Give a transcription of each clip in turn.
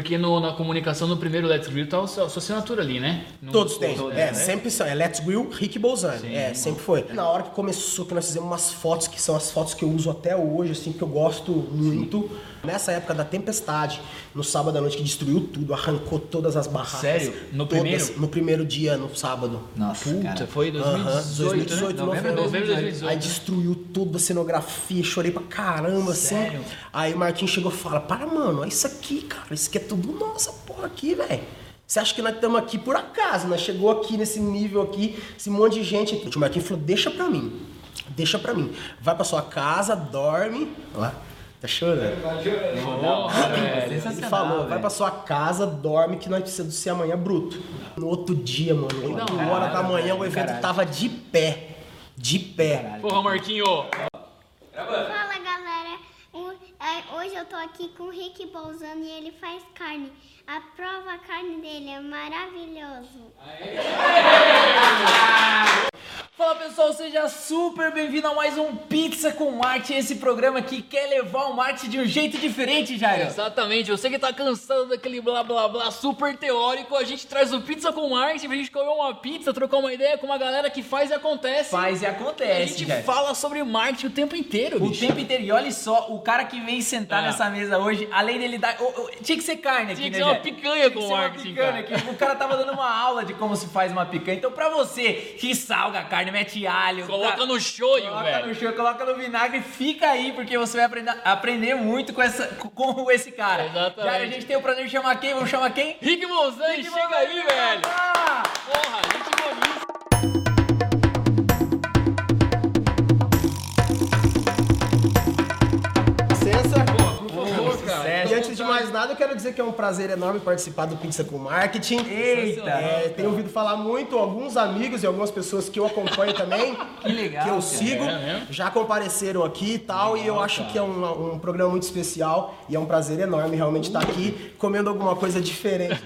Porque no- na comunicação no primeiro Let's Grill tá a sua, a sua assinatura ali, né? No- Todos têm. é, né? sempre são. É Let's Grill, Rick Bolzani. É, sempre foi. Na hora que começou, que nós fizemos umas fotos, que são as fotos que eu uso até hoje, assim, que eu gosto muito. Nessa época da tempestade, no sábado à noite, que destruiu tudo, arrancou todas as barracas. Sério? No Todas, primeiro? No primeiro dia, no sábado. Nossa, Puta, cara. foi Aham, 2018, 2018, né? novembro, novembro de 2018. Aí destruiu tudo a cenografia, chorei pra caramba, Sério? assim. Aí o Marquinhos chegou e fala: Para, mano, olha isso aqui, cara. Isso aqui é tudo nossa porra aqui, velho. Você acha que nós estamos aqui por acaso? Nós chegou aqui nesse nível aqui, esse monte de gente aqui. O tio Marquinhos falou: Deixa pra mim. Deixa pra mim. Vai pra sua casa, dorme. Olha lá. Tá chorando? Velho. Ele falou, vai pra sua casa, dorme que nós precisamos ser amanhã bruto. No outro dia, mano, 8 horas da manhã, o evento caralho. tava de pé. De pé. Porra, Marquinho. Fala galera, O- é, hoje eu tô aqui com o Rick Bolzano e ele faz carne. A prova a carne dele é maravilhoso. Fala pessoal, seja super bem-vindo a mais um Pizza com Marketing, esse programa que quer levar o marketing de um jeito diferente, Jairo. Exatamente, você que tá cansado daquele blá blá blá super teórico, a gente traz o Pizza com Marketing pra gente comer uma pizza, trocar uma ideia com uma galera que faz e acontece. Faz e a acontece, gente Jairo. fala sobre marketing o tempo inteiro, O bicho. tempo inteiro, e olha só, o cara que vem sentar Ah. nessa mesa hoje, além dele dar. ô, ô, tinha que ser carne aqui, Tinha que né? ser uma? Picanha com que marketing, picanha cara. aqui. O cara tava dando uma aula de como se faz uma picanha. Então, pra você que salga a carne, mete alho, Coloca tá- no shoyu, Coloca velho. no show, coloca no vinagre, fica aí, porque você vai aprender, aprender muito com, essa, com esse cara. Exatamente. Já a gente tem o prazer de chamar quem? Vamos chamar quem? Rick Monzani, Rick chega aí, velho. Porra, gente boníssima. Favor, cara. E antes de mais nada, eu quero dizer que é um prazer enorme participar do Pizza com Marketing. Eita! É, tenho ouvido falar muito, alguns amigos e algumas pessoas que eu acompanho também, Que legal, que eu cara. sigo, É já compareceram aqui e tal, e eu acho que é um, um programa muito especial e é um prazer enorme realmente estar aqui comendo alguma coisa diferente.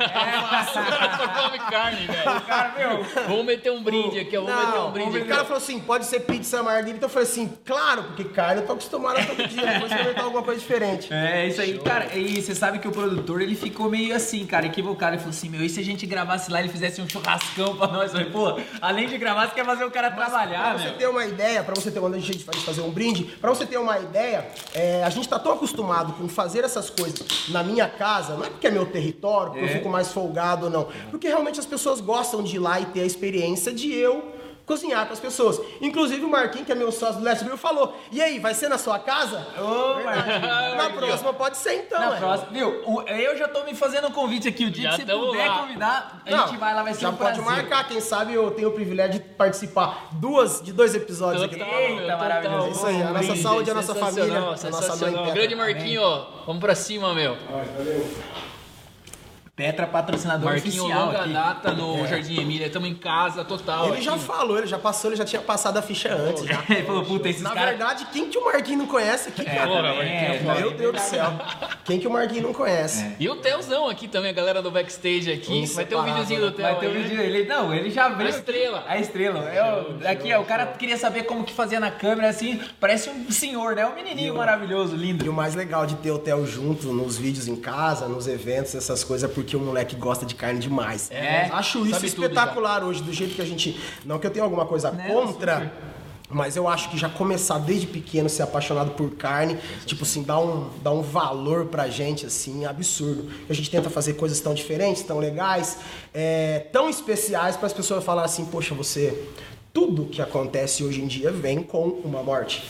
Só come carne, velho. Cara, meu, Vamos meter um brinde aqui, ó. Vamos meter um brinde o cara falou assim, pode ser pizza margarita. Eu falei assim, claro, porque carne eu tô acostumado a todo dia, vou experimentar alguma coisa diferente. É isso aí, cara. E você sabe que o produtor ele ficou meio assim, cara, equivocado. Ele falou assim: Meu, e se a gente gravasse lá e ele fizesse um churrascão pra nós? Eu falei, pô, além de gravar, você quer fazer o cara trabalhar, Pra você meu. ter uma ideia, pra você ter uma a gente vai fazer um brinde, pra você ter uma ideia, é, a gente tá tão acostumado com fazer essas coisas na minha casa, não é porque é meu território, porque É. eu fico mais folgado ou não, porque realmente as pessoas gostam de ir lá e ter a experiência de eu cozinhar para as pessoas. Inclusive o Marquinhos, que é meu sócio do Leste Grill, falou: "E aí, vai ser na sua casa?" Ô. Marquinhos. Na próxima pode ser então, Na é. próxima, viu? o- Eu já tô me fazendo um convite aqui. O dia Já que você tamo puder lá. convidar, a Não, gente vai lá, vai ser já um pode prazer. marcar, quem sabe eu tenho o privilégio de participar duas, de dois episódios aqui. Total, Eita, meu, maravilhoso. total. É isso aí, a nossa Brinde, saúde, a nossa família, a nossa mãe sensacional. Grande Marquinho, ó. Vamos pra cima, meu. Petra patrocinador Marquinho oficial longa aqui. data no Jardim Emília. Estamos em casa, total. Ele aqui. já falou, ele já passou, ele já tinha passado a ficha antes. Já. Ele falou, puta, esses Na caras... verdade, quem que o Marquinhos não conhece aqui, cara? Porra, também, Marquinho, é, foda. Meu Deus do céu. Quem que o Marquinhos não conhece? E o Teuzão aqui também, a galera do backstage aqui. Vai ter um videozinho do Teu Vai ter um vídeo ele Não, ele já abriu. A estrela. A estrela. Eu, aqui, ó, o cara queria saber como que fazia na câmera, assim, parece um senhor, né? Um menininho maravilhoso, lindo. E o mais legal de ter o Theo junto nos vídeos em casa, nos eventos, essas coisas, é porque o moleque gosta de carne demais. É, Acho isso sabe tudo espetacular hoje, do jeito que a gente. Não que eu tenha alguma coisa Né, contra. Mas eu acho que já começar desde pequeno ser apaixonado por carne, tipo assim, dá um, dá um valor pra gente, assim, absurdo. A gente tenta fazer coisas tão diferentes, tão legais, é, tão especiais para as pessoas falarem assim, poxa, você. Tudo que acontece hoje em dia vem com uma morte.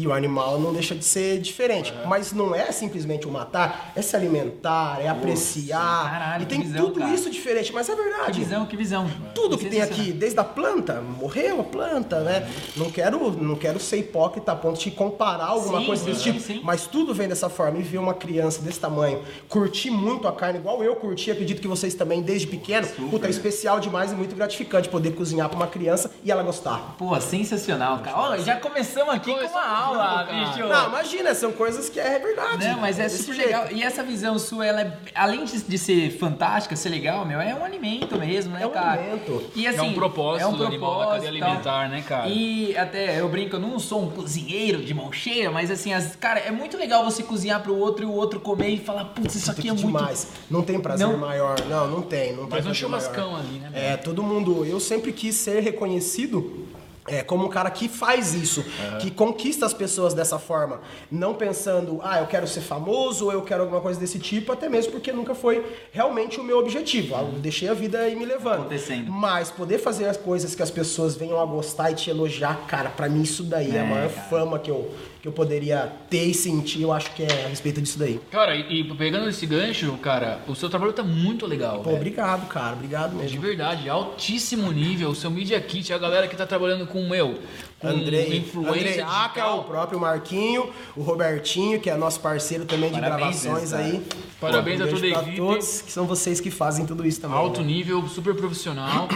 E o animal não deixa de ser diferente. Mas não é simplesmente o matar, é se alimentar, é apreciar. Caralho, e tem que visão, tudo cara. isso diferente, mas é Que verdade. visão, que visão. Tudo que tem Sensacional. aqui, desde a planta, morreu a planta, né? Não quero, não quero ser hipócrita a ponto de comparar alguma Sim, coisa desse sim, tipo, sim. mas tudo vem dessa forma. E ver uma criança desse tamanho curtir muito a carne, igual eu curti, acredito que vocês também desde pequeno, puta, é especial demais e muito gratificante poder cozinhar pra uma criança e ela gostar. Pô, sensacional, cara. Olha, já começamos aqui com Começou- uma aula. Aula, cara. bicho. Não, imagina, são coisas que é verdade. Não, mas é super jeito. legal. E essa visão sua, ela é, além de, de ser fantástica, ser legal, meu, é um alimento mesmo, né, É um cara? alimento. E É assim, um propósito é um animal da propósito cadeia tal. alimentar, né, cara? E até eu brinco, eu não sou um cozinheiro de mão cheia, mas assim, as, cara, é muito legal você cozinhar pro outro e o outro comer e falar, putz, isso aqui é muito. demais. Não tem prazer Não. maior. Não, não tem. Não tem Mas um prazer churrascão maior. ali, né? É, todo mundo. Eu sempre quis ser reconhecido. É, como um cara que faz isso, que conquista as pessoas dessa forma, não pensando, ah, eu quero ser famoso ou eu quero alguma coisa desse tipo, até mesmo porque nunca foi realmente o meu objetivo. Eu deixei a vida ir me levando. Acontecendo. Mas poder fazer as coisas que as pessoas venham a gostar e te elogiar, cara, pra mim isso daí é, É, a maior cara. fama que eu, que eu poderia ter e sentir, eu acho que é a respeito disso daí. Cara, e, e pegando esse gancho, cara, o seu trabalho tá muito legal. Pô, velho. obrigado, cara, obrigado De mesmo. verdade, altíssimo nível. O seu Media Kit, a galera que tá trabalhando com o meu, com Andrei, influência Andrei Aca, o próprio Marquinho, o Robertinho, que é nosso parceiro também de Parabéns gravações mesmo, aí. Parabéns Pô, a um toda a equipe. todos, que são vocês que fazem tudo isso também. Alto né? nível, super profissional.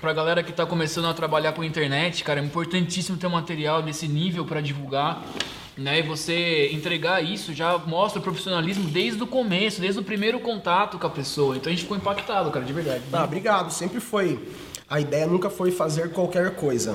Pra galera que tá começando a trabalhar com internet, cara, é importantíssimo ter um material desse nível pra divulgar. Né? E você entregar isso já mostra o profissionalismo desde o começo, desde o primeiro contato com a pessoa. Então a gente ficou impactado, cara, de verdade. Ah, obrigado. Sempre foi. A ideia nunca foi fazer qualquer coisa.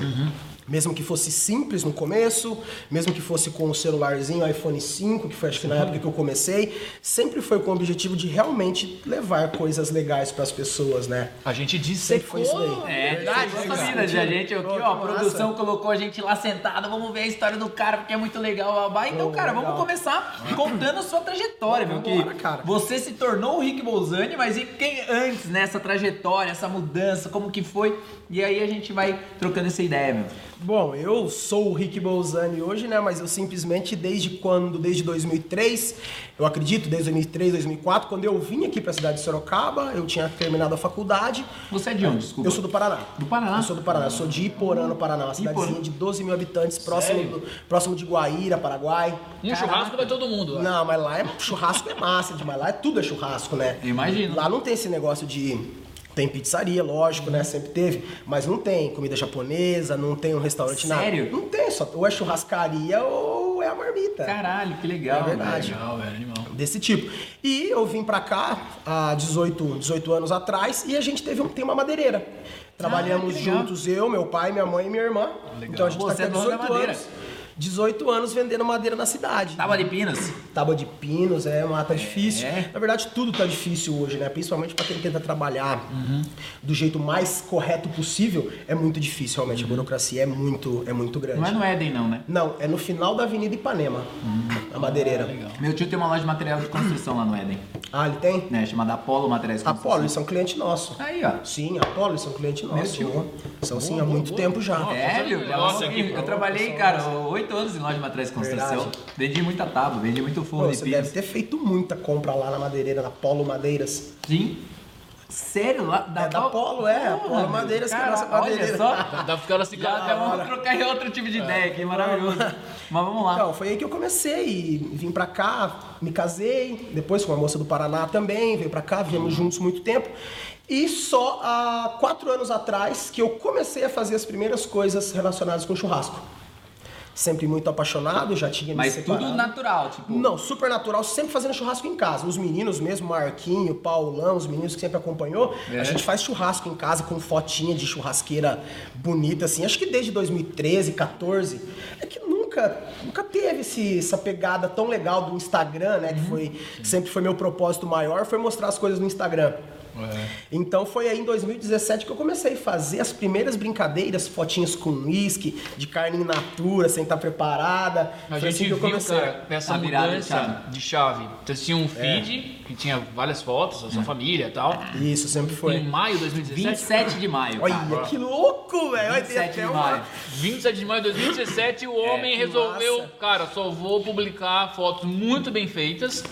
Mesmo que fosse simples no começo, mesmo que fosse com o celularzinho iPhone 5, que foi acho que na época que eu comecei, sempre foi com o objetivo de realmente levar coisas legais para as pessoas, né? A gente Sempre foi isso daí. É, Verdade, verdade, vida de a gente aqui, ó, que a massa. produção colocou a gente lá sentado, vamos ver a história do cara, porque é muito legal, babá. Então, Pô, cara, legal. vamos começar contando a sua trajetória, meu, que cara. você se tornou o Rick Bolzani, mas e quem antes, né, essa trajetória, essa mudança, como que foi? E aí a gente vai trocando essa ideia, meu. Bom, eu sou o Rick Bolzani hoje, né? Mas eu simplesmente, desde quando? Desde 2003, eu acredito, desde 2003, 2004, quando eu vim aqui para a cidade de Sorocaba, eu tinha terminado a faculdade. Você é de onde, desculpa? Eu sou do Paraná. Do Paraná? Eu sou do Paraná. Eu sou de Iporã, no Paraná. Uma cidadezinha Iporã. de 12 mil habitantes, próximo, do- próximo de Guaíra, Paraguai. Um churrasco vai todo mundo. ó. Não, mas lá é churrasco é massa demais. Lá é tudo é churrasco, né? Eu imagino. Lá não tem esse negócio de. Tem pizzaria, lógico, né? Sempre teve. Mas não tem comida japonesa, não tem um restaurante nada. Sério? Não tem, só ou é churrascaria ou é a marmita. Caralho, que legal. É verdade. Legal, velho, animal. Desse tipo. E eu vim pra cá há 18, 18 anos atrás e a gente teve um, tem uma madeireira. Trabalhamos Ah, que legal. juntos, eu, meu pai, minha mãe e minha irmã. Então a gente Você tá é da 18 madeira. anos. 18 anos vendendo madeira na cidade. Tábua de Pinas. Tábua de pinos, é, mata difícil. É. Na verdade, tudo tá difícil hoje, né? Principalmente para quem tenta trabalhar do jeito mais correto possível, é muito difícil, realmente. A burocracia é muito, é muito grande. Não é no Éden, não, né? Não, é no final da Avenida Ipanema, a madeireira. Meu tio tem uma loja de material de construção lá no Éden, Ah, ele tem? né? Chamada Apollo Materiais de Construção. Apolo, eles são cliente nosso. Aí, ó. Sim, Apolo, eles são cliente nosso. tio. São sim há muito tempo já. É, meu, já Nossa, eu, que eu trabalhei, cara, oito anos em loja de materiais de construção. Verdade. Vendi muita tábua, vendi muito Pô, forno de você pinos. deve ter feito muita compra lá na madeireira, na Polo Madeiras. Sim. Sério? Lá, É da Polo, é, Porra, Polo meu, Madeiras que é a cara, nossa madeireira. Olha só. Dá pra ficar assim, Já, já vamos trocar em outro tipo de ideia aqui, maravilhoso. Mas vamos lá. Então, foi aí que eu comecei. Vim pra cá, me casei, depois com uma moça do Paraná também, veio pra cá, vivemos juntos muito tempo. E só há quatro anos atrás que eu comecei a fazer as primeiras coisas relacionadas com churrasco. Sempre muito apaixonado, já tinha me Mas tudo natural, tipo. Não, super natural, sempre fazendo churrasco em casa. Os meninos mesmo, Marquinho, Paulão, os meninos que sempre acompanhou, É. a gente faz churrasco em casa com fotinha de churrasqueira bonita, assim. Acho que desde 2013, 14. É que nunca, nunca teve esse, essa pegada tão legal do Instagram, né? Que foi, que sempre foi meu propósito maior, foi mostrar as coisas no Instagram. Então foi aí em 2017 que eu comecei a fazer as primeiras brincadeiras, fotinhas com uísque, de carne in natura, sem estar preparada. A Foi gente assim que eu viu, comecei. cara, essa A virada de mudança chave. de chave. Você tinha um feed que tinha várias fotos da sua família e tal. Isso, sempre foi. Em maio de 2017. 27 de maio. Olha, cara. que louco, velho. Olha, tem 27 até de uma- maio. 27 de maio de 2017, o homem que resolveu, massa. cara, só vou publicar fotos muito bem feitas.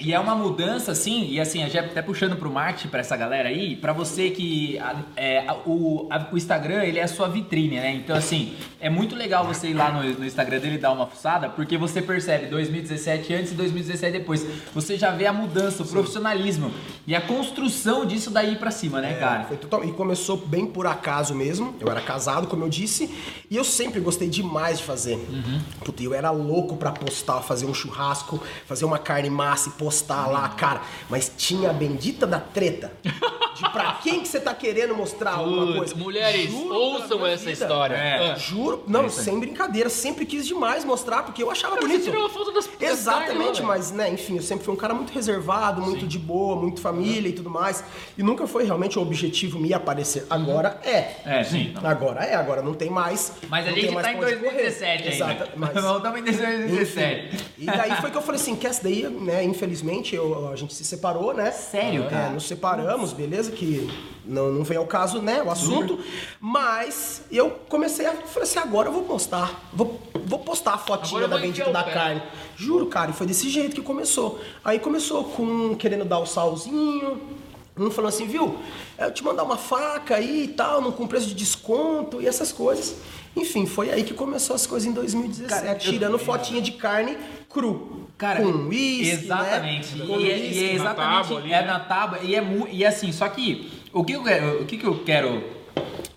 E é uma mudança, assim, e assim, já até puxando pro marketing pra essa galera aí, pra você que a- é, a- o, a- o Instagram, ele é a sua vitrine, né? Então, assim, é muito legal você ir lá no, no Instagram dele dar uma fuçada, porque você percebe 2017 antes e 2017 depois. Você já vê a mudança, o profissionalismo e a construção disso daí pra cima, né, cara? Foi total... E começou bem por acaso mesmo. Eu era casado, como eu disse, e eu sempre gostei demais de fazer. Uhum. Puta, eu era louco pra postar, fazer um churrasco, fazer uma carne massa e postar lá, cara. Mas tinha a bendita da treta. De pra quem que você tá querendo mostrar alguma coisa. mulheres, Juro ouçam essa vida. história. É. Ah. Juro, não, aí. sem brincadeira, sempre quis demais mostrar, porque eu achava Cara, bonito. Você tirou uma foto das das Exatamente, lá, mas, né, enfim, eu sempre fui um cara muito reservado, muito de boa, muito família e tudo mais. E nunca foi realmente o objetivo me aparecer. Agora é. É, sim. Agora é, agora não tem mais. Mas a gente tá em pra onde correr. 2017 ainda. Exato, mas... Voltamos em 2017. Enfim. E daí foi que eu falei assim, que essa daí, né, infelizmente, eu- a gente se separou, né? Sério, É, cara? nos separamos, beleza? Que não, não vem ao caso, né, o assunto. Mas eu comecei a, falei assim, agora eu vou postar. Vou, vou postar a fotinha da bendita da pé. carne. Juro, cara, e foi desse jeito que começou. Aí começou com querendo dar o salzinho. Um falou assim, viu? é, Eu te mandar uma faca aí e tal, não com preço de desconto e essas coisas. Enfim, foi aí que começou as coisas em 2017, Cara, eu- tirando fotinha de carne cru. Cara, com uísque, exatamente. Né? E, é, e é exatamente Na tábua ali, é né? na tábua e é e assim, só que o que eu quero, o que que eu quero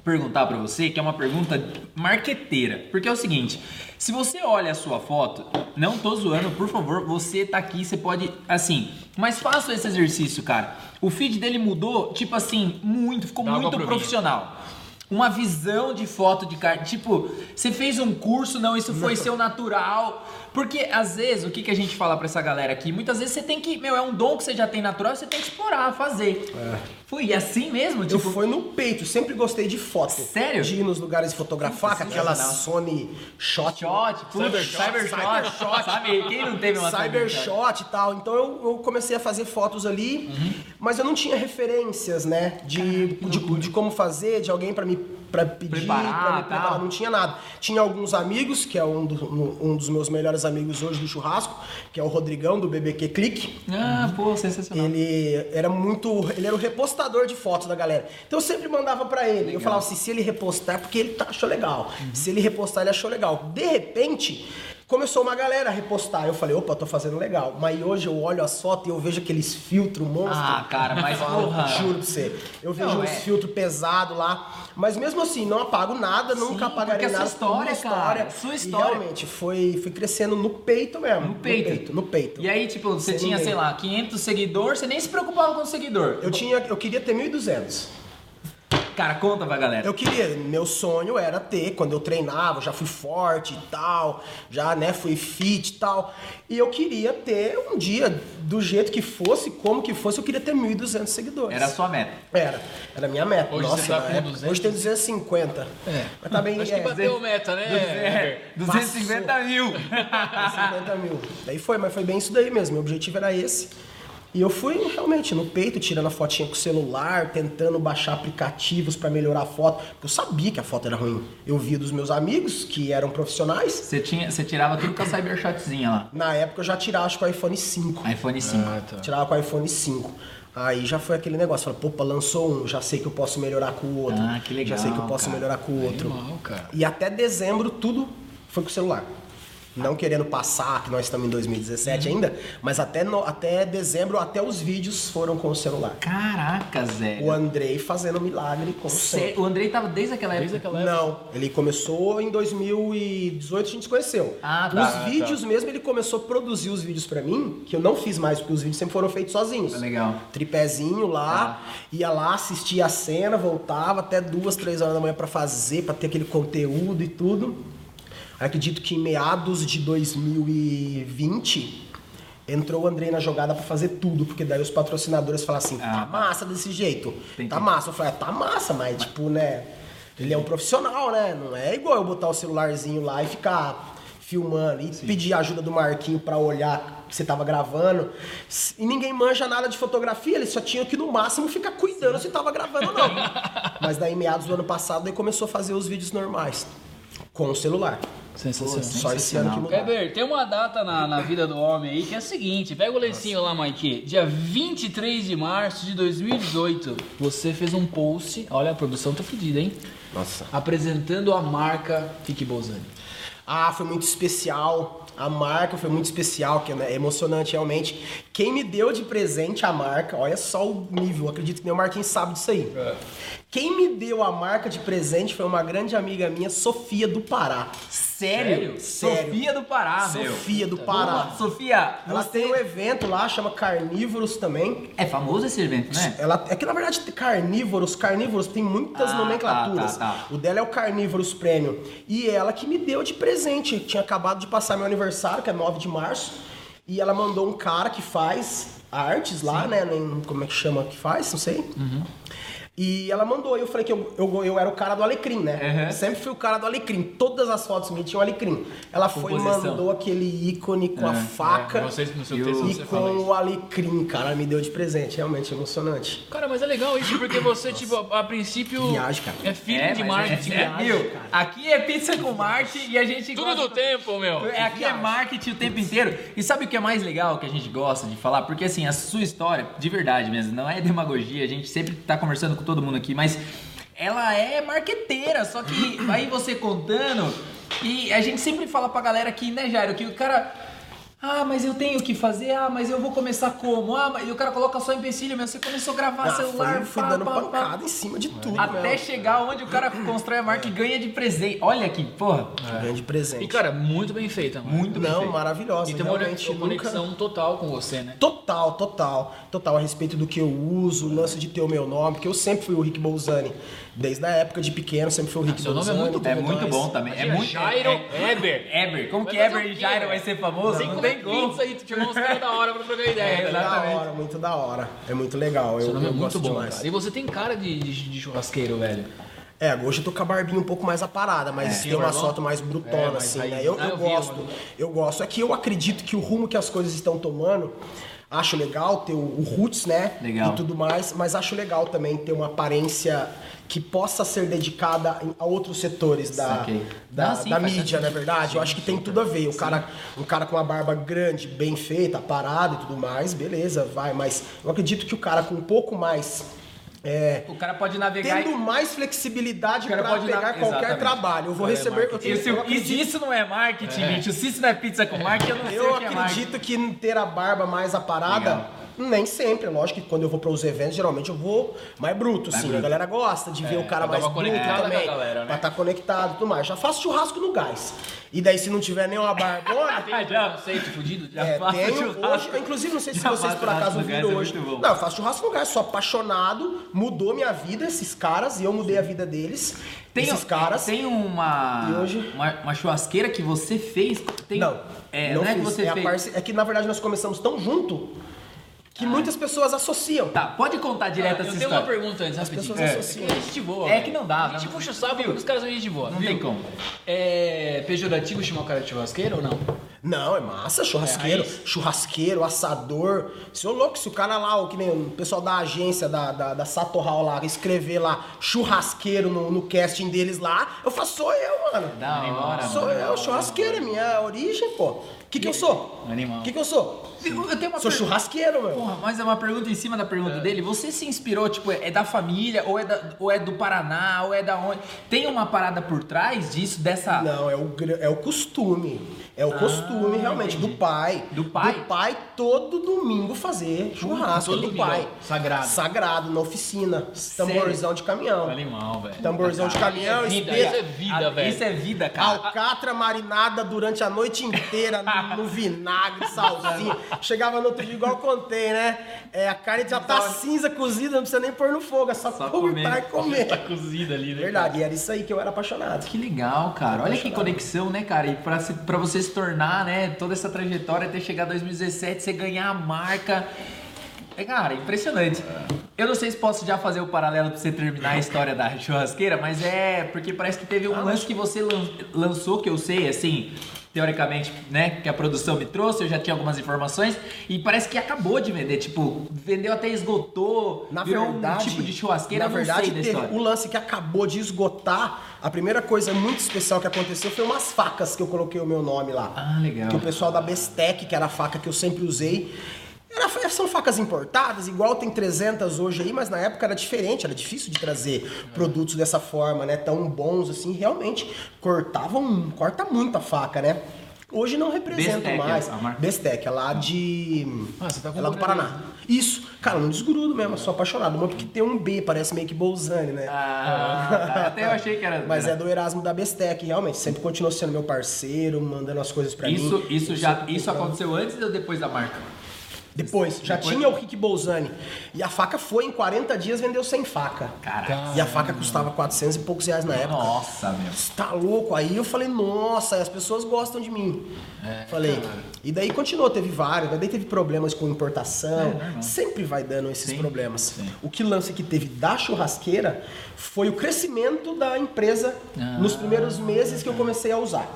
perguntar pra você, que é uma pergunta marqueteira, porque é o seguinte, se você olha a sua foto, não tô zoando, por favor, você tá aqui, você pode, assim, mas faça esse exercício, cara. O feed dele mudou, tipo assim, muito, ficou Dá muito pro profissional. Uma visão de foto de carne. Tipo, você fez um curso, não, isso foi seu natural. Porque às vezes, o que, que a gente fala pra essa galera aqui? Muitas vezes você tem que. Meu, é um dom que você já tem natural, você tem que explorar, fazer. Foi assim mesmo? Eu Tipo, fui no peito, sempre gostei de foto. Sério? De ir nos lugares e fotografar, com aquela Sony Shot. shot, cyber shot, sabe? Quem não teve uma Cyber shot? shot e tal. Então eu, eu comecei a fazer fotos ali, mas eu não tinha referências, né? De, de, de como fazer, de alguém pra me pra pedir, Preparar, pra me preparar. Não tinha nada. Tinha alguns amigos, que é um, do- um dos meus melhores amigos hoje do churrasco, que é o Rodrigão do BBQ Clique. Ah, pô, sensacional. Ele era muito. Ele era o repostador de fotos da galera. Então eu sempre mandava pra ele. Eu falava assim: se ele repostar, porque ele tá- achou legal. Se ele repostar, ele achou legal. De repente. Começou uma galera a repostar. Eu falei, opa, tô fazendo legal. Mas hoje eu olho as fotos e eu vejo aqueles filtros monstros. Ah, cara, mas porra. Juro pra você. Eu vejo Não, uns é. filtros pesados lá. Mas mesmo assim, não apago nada, nunca apagarei nada. sua história, cara, sua E história. realmente, foi, foi crescendo no peito mesmo. No peito. No peito. E aí, tipo, você Sem tinha, ninguém. sei lá, 500 seguidores, você nem se preocupava com o seguidor. Eu, tinha, eu queria ter 1.200. Cara, conta pra galera. Eu queria, meu sonho era ter, quando eu treinava, já fui forte e tal, já, né, fui fit e tal. E eu queria ter um dia, do jeito que fosse, como que fosse, eu queria ter 1.200 seguidores. Era a sua meta. Era, era a minha meta. Hoje Nossa, você tá com época- 200? Hoje tem 250. É. Mas tá bem, Acho que é, bateu meta, né? É, 250 mil. 50 mil. Daí foi, mas foi bem isso daí mesmo. Meu objetivo era esse. E eu fui realmente no peito, tirando a fotinha com o celular, tentando baixar aplicativos pra melhorar a foto. Porque eu sabia que a foto era ruim. Eu via dos meus amigos, que eram profissionais. Você, tinha, você tirava tudo com a Cybershotzinha lá. Na época eu já tirava, acho que o iPhone 5. iPhone 5. Ah, tá. Tirava com o iPhone 5. Aí já foi aquele negócio, falei, opa, lançou um, já sei que eu posso melhorar com o outro. Ah, que legal, Já sei que eu posso cara. melhorar com o outro. Animal, cara. E até dezembro tudo foi com o celular. Não querendo passar, que nós estamos em 2017 Uhum. ainda, mas até, no- até dezembro, até os vídeos foram com o celular. Caraca, Zé. O Andrei fazendo milagre Cê- sempre. O Andrei tava desde aquela época. Desde aquela época. Não, ele começou em 2018, a gente se conheceu. Ah, tá. Os Ah, vídeos mesmo, ele começou a produzir os vídeos pra mim, que eu não fiz mais, porque os vídeos sempre foram feitos sozinhos. Legal. Tripézinho lá, ia lá, assistia a cena, voltava até duas, três horas da manhã pra fazer, pra ter aquele conteúdo e tudo. Acredito que em meados de 2020 entrou o Andrei na jogada pra fazer tudo, porque daí os patrocinadores falaram assim: Ah, tá massa desse jeito, Tem tá que- massa. Eu falei: "Ah, tá massa, mas tipo, né? Ele é um profissional, né? Não é igual eu botar o celularzinho lá e ficar filmando e pedir a ajuda do Marquinho pra olhar que você tava gravando. E ninguém manja nada de fotografia, eles só tinham que no máximo ficar cuidando se tava gravando ou não. Mas daí, meados do ano passado, ele começou a fazer os vídeos normais com o celular. Sensacional. Só esse ano que mudou. Weber, tem uma data na, na vida do homem aí que é a seguinte: pega o lencinho lá, Mike. Dia 23 de março de 2018, você fez um post. Olha, a produção tá fedida, hein? Nossa. Apresentando a marca Fique Bolzani. Ah, foi muito especial. A marca foi muito especial, que é emocionante realmente. Quem me deu de presente a marca, olha só o nível, acredito que meu Marquinhos sabe disso aí. Quem me deu a marca de presente foi uma grande amiga minha, Sofia do Pará. Sério? Sério. Sofia do Pará, meu. Sofia do Pará. Boa, Sofia, Ela você... tem um evento lá, chama Carnívoros também. É famoso esse evento, né? Ela, é que na verdade carnívoros, carnívoros tem muitas Ah, nomenclaturas. tá, tá, tá. O dela é o Carnívoros Premium. E ela que me deu de presente. Tinha acabado de passar meu aniversário, que é 9 de março. E ela mandou um cara que faz artes lá, né? Nem- Como é que chama que faz? Não sei. E ela mandou, eu falei que eu, eu, eu era o cara do Alecrim, né? Uhum. Eu Sempre fui o cara do Alecrim. Todas as fotos minhas tinham Alecrim. Ela foi e mandou aquele ícone com a faca É, vocês, no seu E texto e você com o Alecrim, cara. Ela me deu de presente. Realmente emocionante. Cara, mas é legal isso porque você, tipo, a, a princípio. Viagem, cara. É filho É, de mas marketing. é, é, viu? Aqui é pizza com marketing e a gente Tudo gosta- do tempo, meu. É, aqui é marketing o tempo inteiro. E sabe o que é mais legal que a gente gosta de falar? Porque assim, a sua história, de verdade mesmo, não é demagogia, a gente sempre tá conversando com todo mundo aqui, mas ela é marqueteira, só que aí você contando, e a gente sempre fala pra galera aqui, né, Jairo, que o cara. Ah, mas eu tenho que fazer, ah, mas eu vou começar como? Ah, mas e o cara coloca só empecilho, meu. Você começou a gravar Ah, celular, fui, fui pá, dando pá, pá. pancada em cima de tudo. Até mesmo. chegar onde o cara constrói a marca e ganha de presente. Olha aqui, porra. Grande presente. E, cara, muito bem feita, mano. Muito bem Não, feito. maravilhosa. E tem uma nunca- conexão total com você, né? Total, total. Total a respeito do que eu uso, o lance de ter o meu nome, porque eu sempre fui o Rick Bolzani. Desde a época de pequeno, sempre fui o Rick seu nome é muito É tudo muito bom também. É muito. Jairo é, Eber. Eber. Como que Eber e Jairo vai ser famoso? Sem Não comer tem como. pizza aí, tu chamou uns caras da hora pra trocar ideia. É? Muito da Exatamente. hora, muito da hora. É muito legal. Eu, Seu nome é muito bom, demais. cara. E você tem cara de, de, de churrasqueiro, velho. É, hoje eu tô com a barbinha um pouco mais aparada, mas É. tem uma foto mais brutona, É, assim, raiz. né? Eu, Ah, eu eu vi, gosto. mano. Eu gosto. É que eu acredito que o rumo que as coisas estão tomando, acho legal ter o, o roots, né? Legal. E tudo mais, mas acho legal também ter uma aparência que possa ser dedicada a outros setores da, Saquei. da, Não, sim, da mídia, não é verdade? Eu acho que tem tudo a ver. O cara, um cara com uma barba grande, bem feita, parada e tudo mais, beleza, vai. Mas eu acredito que o cara com um pouco mais. é, O cara pode navegar tendo mais flexibilidade para pode pegar qualquer exatamente. trabalho. Eu vou É, receber. Eu, marketing. E tenho- se, eu e se acredito, isso não é marketing, gente, se isso não é pizza com marketing, eu não sei eu o que é acredito que ter a barba mais aparada. Legal. Nem sempre, lógico que quando eu vou para os eventos, geralmente eu vou mais bruto, bruto. A galera gosta de ver o cara mais bruto também. galera, né? Pra estar conectado e tudo mais. Já faço churrasco no gás. E daí, se não tiver nenhuma barbona, Tem já- conceito fudido? já É, faço tenho churrasco. hoje, inclusive não sei se Já vocês por acaso viram gás, é hoje. bom. Não, eu faço churrasco no gás, sou apaixonado, mudou minha vida esses caras e eu mudei a vida deles. Tem, esses caras. tem uma, E hoje? uma uma churrasqueira que você fez? Tem, Não, é, não, não, é que você é, fez. parce- é que na verdade nós começamos tão junto que muitas pessoas associam. Tá, pode contar direto Ah, essa eu tenho uma pergunta antes, rapidinho. pessoas É, associam. é gente boa. É que não dá, A gente não- puxa o saco porque os caras são gente boa. Não viu? tem como. É pejorativo chamar o cara de churrasqueiro ou não? Não, é massa, churrasqueiro, É, churrasqueiro, assador. Seu louco, se o cara lá, o que nem o pessoal da agência da, da, da Sato Hall lá, escrever lá churrasqueiro no, no casting deles lá, eu faço, sou eu, mano. Da hora, Sou mano. eu, churrasqueiro, é minha origem, pô. O que que eu sou? Animal. O que que eu sou? Eu eu tenho uma Sou per- churrasqueiro, meu. Porra, mas é uma pergunta em cima da pergunta dele. Você se inspirou, tipo, é da família, ou é, da, ou é do Paraná, ou é da onde? Tem uma parada por trás disso, dessa. Não, é o, é o costume. É o costume, realmente, do pai. Do pai? Do pai todo domingo fazer churrasco. todo do domingo, pai. sagrado. Sagrado, na oficina. Tamborzão de caminhão. Animal, velho. Tamborzão de caminhão, Vida, espeto. isso é vida, Ah, velho. Isso é vida, cara. Alcatra marinada durante a noite inteira no, vinagre, salsinha. Chegava no outro dia, igual eu contei, né? É, a carne já tá cinza, cozida, não precisa nem pôr no fogo, é só, Só cortar e comer. Tá cozida ali, né? Verdade, e era isso aí que eu era apaixonado. Que legal, cara. Olha que conexão, né, cara? E pra, pra você se tornar, né, toda essa trajetória, até chegar a 2017, você ganhar a marca. É, cara, impressionante. Eu não sei se posso já fazer o paralelo pra você terminar a história da churrasqueira, mas é porque parece que teve um lance que você lan- lançou, que eu sei, assim. Teoricamente, né, que a produção me trouxe, eu já tinha algumas informações e parece que acabou de vender, tipo, vendeu até esgotou, Na virou verdade, um tipo de churrasqueira, na verdade, teve o lance que acabou de esgotar. A primeira coisa muito especial que aconteceu foi umas facas que eu coloquei o meu nome lá. Ah, legal. Que o pessoal da Bestec, que era a faca que eu sempre usei, era- são facas importadas, igual tem 300 hoje aí, mas na época era diferente, era difícil de trazer produtos dessa forma, né? Tão bons assim, realmente cortavam, corta muito a faca, né? Hoje não represento Bestec, mais. a marca? Bestec, é lá de. Ah, você tá com é lá do Paraná. Isso. Cara, não desgrudo mesmo, sou apaixonado. Uma porque tem um B, parece meio que Bolzani, né? Ah, tá. até eu achei que era. Mas é do Erasmo da Bestec, realmente. Sempre continuou sendo meu parceiro, mandando as coisas pra Isso, mim. isso Eu já isso comprando. aconteceu antes ou depois da marca? Depois, já Depois- tinha o Rick Bolzani. E a faca foi, em 40 dias vendeu sem faca. Caraca. E a faca custava 400 e poucos reais na época. Nossa, meu. Tá louco? Aí eu falei, nossa, as pessoas gostam de mim. falei. E daí continuou, teve vários, daí teve problemas com importação. Sempre vai dando esses Sim, problemas. sim. O que lance que teve da churrasqueira foi o crescimento da empresa Ah, nos primeiros meses que eu comecei a usar.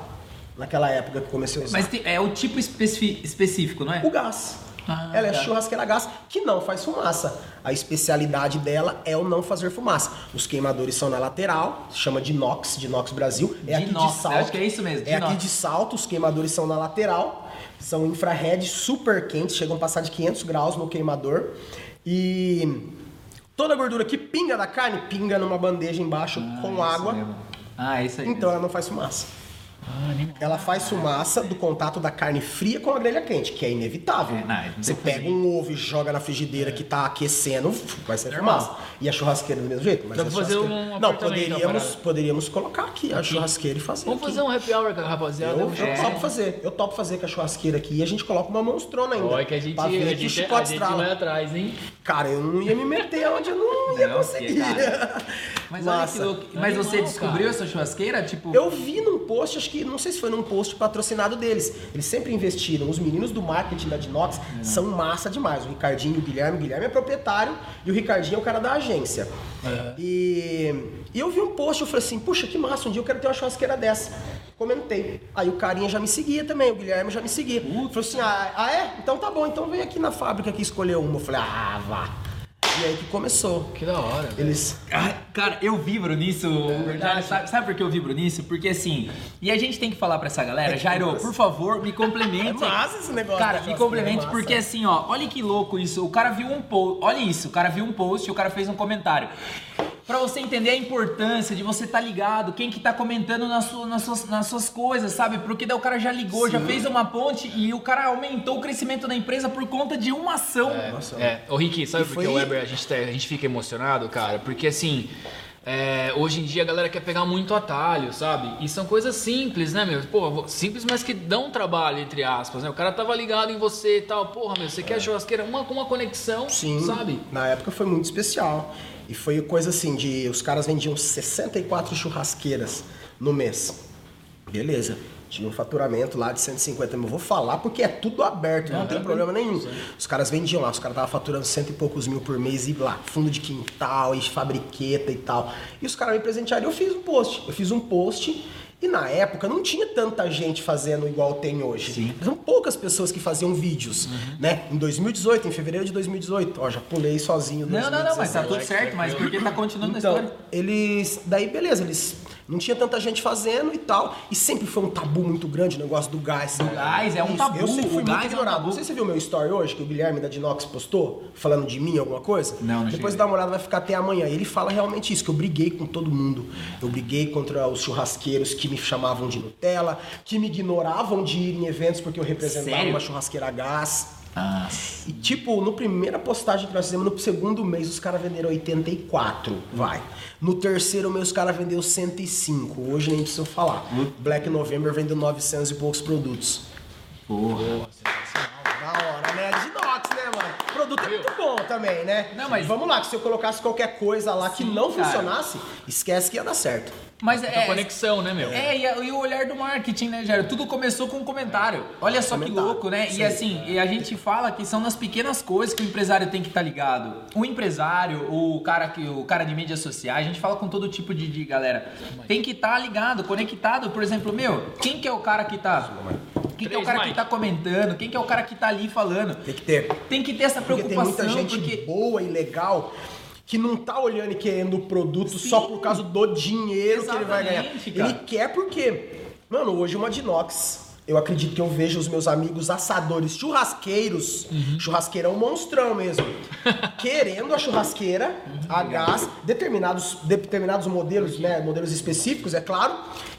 Naquela época que comecei a usar. Mas é o tipo específico, não é? O gás. Ah, ela é tá. churrasqueira gás que não faz fumaça. A especialidade dela é o não fazer fumaça. Os queimadores são na lateral, se chama de inox, de inox Brasil. É De aqui inox, de salto. acho que é isso mesmo, É aqui inox. de salto, os queimadores são na lateral. São infrared super quentes, chegam a passar de 500 graus no queimador. E toda a gordura que pinga da carne, pinga numa bandeja embaixo Ah, com água. mesmo. Ah, isso aí. Então ela não faz fumaça. Ela faz fumaça do contato da carne fria com a grelha quente, que é inevitável. É, não, não Você tem que pega um ovo e joga na frigideira que tá aquecendo, vai ser fumaça. E a churrasqueira do mesmo jeito? Mas Dá a pra fazer churrasqueira- um Não, poderíamos, poderíamos colocar aqui a churrasqueira e fazer Vamos aqui. fazer um happy hour com a rapaziada. Eu, eu churrasco. topo fazer, eu topo fazer com a churrasqueira aqui e a gente coloca uma monstrona ainda. Olha que a gente, pra ver a que o gente, a chicote gente vai atrás, hein? Cara, eu não ia me meter onde eu não ia Não, conseguir. Mas olha que louco. Mas Animal, você descobriu cara. essa churrasqueira? Tipo. Eu vi num post, acho que não sei se foi num post patrocinado deles. Eles sempre investiram. Os meninos do marketing da Dinox são massa demais. O Ricardinho e o Guilherme. O Guilherme é proprietário e o Ricardinho é o cara da agência. E, e eu vi um post, eu falei assim, puxa, que massa, um dia eu quero ter uma churrasqueira dessa. Comentei. Aí o carinha já me seguia também, o Guilherme já me seguia. Falou assim, ah, ah, é? Então tá bom, então vem aqui na fábrica que escolheu uma. Eu falei, ah, vá. E aí que começou. Que da hora. Eles. Ah, Cara, eu vibro nisso. Jairo, sabe, sabe por que eu vibro nisso? Porque assim, e a gente tem que falar pra essa galera, Jairo, por favor, me complemente. É massa esse negócio Cara, da me complemente, é porque assim, ó, olha que louco isso. O cara viu um post, olha isso, o cara viu um post e o cara fez um comentário. Pra você entender a importância de você estar ligado, quem que tá comentando nas, suas- nas suas, nas suas coisas, sabe? Porque daí o cara já ligou, já fez uma ponte e o cara aumentou o crescimento da empresa por conta de uma ação. Nossa, É, ô Rick, sabe por que foi- o Weber a gente, tá- a gente fica emocionado, cara? Porque assim, é, hoje em dia a galera quer pegar muito atalho, sabe? E são coisas simples, né, meu? Pô, simples, mas que dão trabalho, entre aspas, né? O cara tava ligado em você e tal, porra, meu, você quer churrasqueira? Uma, com uma conexão, Sim, sabe? na época foi muito especial. E foi coisa assim de os caras vendiam 64 churrasqueiras no mês. Beleza. Tinha um faturamento lá de 150 mil. Vou falar porque é tudo aberto, não, tem problema nenhum. Os caras vendiam lá, os caras estavam faturando cento e poucos mil por mês e lá, fundo de quintal e fabriqueta e tal. E os caras me presentearam. Eu fiz um post. Eu fiz um post e na época não tinha tanta gente fazendo igual tem hoje. Sim. São poucas pessoas que faziam vídeos, né? Em 2018, em fevereiro de 2018. Ó, já pulei sozinho. Não, não, não, mas tá 2017. tudo certo, mas porque tá continuando a Então, história. eles. Daí, beleza, eles. Não tinha tanta gente fazendo e tal. E sempre foi um tabu muito grande o negócio do gás. Do gás, é um Isso, tabu, Eu sempre fui o muito gás é um ignorado. Não sei se você viu meu story hoje, que o Guilherme da Dinox postou, falando de mim, alguma coisa. Não, não Depois dá uma olhada, vai ficar até amanhã. E ele fala realmente isso, que eu briguei com todo mundo. Eu briguei contra os churrasqueiros que me chamavam de Nutella, que me ignoravam de ir em eventos porque eu representava Sério? uma churrasqueira a gás. Ah, E tipo, no primeira postagem que nós fizemos, no segundo mês, os caras venderam 84, vai. No terceiro mês, os caras venderam 105. Hoje nem preciso falar. Black November vendeu 900 e poucos produtos. porra. Da hora, né? De inox, né, mano? Produto produto é muito bom também, né? Não, mas- Vamos lá, que se eu colocasse qualquer coisa lá que Sim, não cara. funcionasse, esquece que ia dar certo. Mas A é. conexão, né, meu? É, e, a- e o olhar do marketing, né, Jairo? Tudo começou com um comentário. Olha só que Comentário, louco, né? sim. E assim, e a gente fala que são nas pequenas coisas que o empresário tem que estar ligado. O empresário, o cara que o cara de mídias sociais, a gente fala com todo tipo de, de galera. Tem que estar ligado, conectado. Por exemplo, meu, quem que é o cara que tá. Quem que é o cara que tá comentando? Quem que é o cara que tá ali falando? Tem que ter. Tem que ter essa Porque tem preocupação, muita gente porque. boa e legal que não tá olhando e querendo o produto só por causa do dinheiro que ele vai ganhar. Exatamente, cara. Ele quer porque, mano, hoje uma de inox. Eu acredito que eu vejo os meus amigos assadores churrasqueiros, Uhum. churrasqueirão monstrão mesmo, querendo a churrasqueira a gás, determinados, determinados modelos, né, modelos específicos, é claro,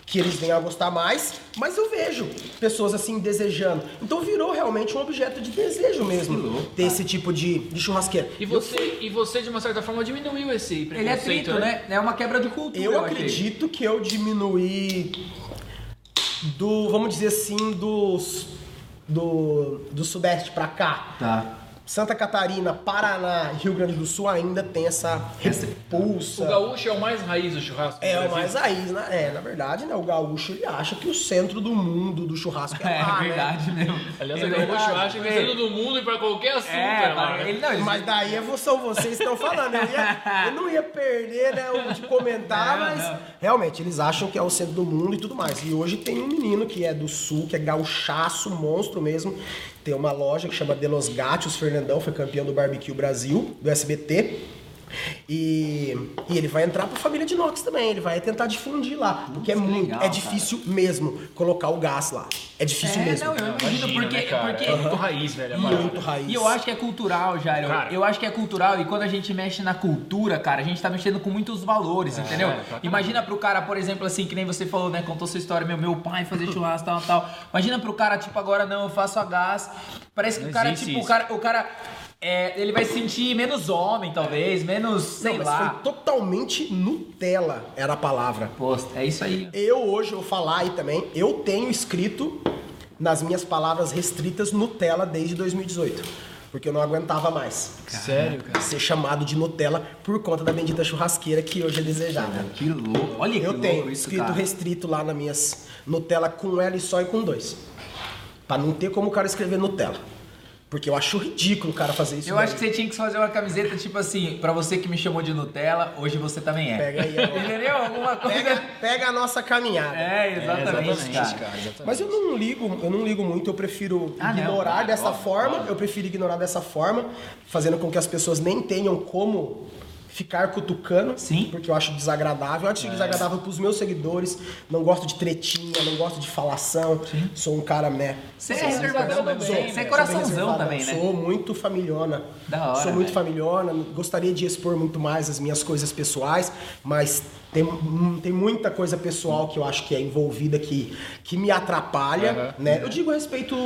que eles venham a gostar mais, mas eu vejo pessoas assim desejando. Então virou realmente um objeto de desejo mesmo ter esse tipo de, de churrasqueira. E você, e você, de uma certa forma, diminuiu esse preconceito, Ele é trito, né? É uma quebra de cultura. Eu achei. acredito que eu diminuí do, vamos dizer assim, dos do, do sudeste pra cá. Tá. Santa Catarina, Paraná, Rio Grande do Sul ainda tem essa repulsa. O gaúcho é o mais raiz do churrasco. É o mais raiz, né? É, na verdade, né? O gaúcho ele acha que o centro do mundo do churrasco é, É, lá, né? verdade mesmo. Aliás, É o gaúcho acha que é tudo do mundo e pra qualquer assunto, É, mano. ele não, ele- Mas daí é são vocês que estão falando. Eu, ia- eu não ia perder, né, o de comentar, Não, mas não. realmente eles acham que é o centro do mundo e tudo mais. E hoje tem um menino que é do sul, que é gauchaço, monstro mesmo. Tem uma loja que chama De Los Gatos, Fernandão, foi campeão do Barbecue Brasil, do SBT. E, e ele vai entrar pra família de Nox também, ele vai tentar difundir lá. Porque é muito, legal, é difícil mesmo colocar o gás lá. É difícil É, mesmo. não, eu imagino Imagina, porque, né, cara? porque É muito raiz, velho. a. Muito raiz. E eu acho que é cultural, Jairo. Cara. Eu acho que é cultural e quando a gente mexe na cultura, cara, a gente tá mexendo com muitos valores, entendeu? pra caramba. Imagina pro cara, por exemplo, assim, que nem você falou, né? Contou sua história, meu, meu pai fazia churrasco, tal, tal. Imagina pro cara, tipo, agora não, eu faço a gás. Parece que Não o cara, tipo, o isso. cara. O cara é, ele vai se sentir menos homem, talvez, menos, sei Não, mas lá. foi totalmente Nutella, era a palavra. Pô, é isso aí. Eu hoje, vou falar aí também, eu tenho escrito nas minhas palavras restritas Nutella desde 2018. Porque eu não aguentava mais Sério, cara. ser chamado de Nutella por conta da bendita churrasqueira que hoje é desejada. Que louco. Olha que Eu louco tenho isso, escrito cara. restrito lá nas minhas Nutella com L só e com dois. Pra não ter como o cara escrever Nutella. Porque eu acho ridículo o cara fazer isso. Eu daí. acho que você tinha que fazer uma camiseta tipo assim, pra você que me chamou de Nutella, hoje você também é. Pega aí, ó. Entendeu? Alguma coisa. Pega, pega a nossa caminhada. É, exatamente, exatamente, cara. cara. exatamente. Mas eu não ligo, eu não ligo muito, eu prefiro Ah, não, ignorar claro, dessa óbvio, forma, óbvio. eu prefiro ignorar dessa forma, fazendo com que as pessoas nem tenham como ficar cutucando, Sim. porque eu acho desagradável, eu acho desagradável pros meus seguidores, não gosto de tretinha, não gosto de falação, sou um cara, né? Você é sou- reservadão também, sou- você é coraçãozão também, né? Sou muito familhona. Da hora, Sou muito velho. familhona, gostaria de expor muito mais as minhas coisas pessoais, mas tem, hum, tem muita coisa pessoal que eu acho que é envolvida que, que me atrapalha, Aham. né? Eu digo a respeito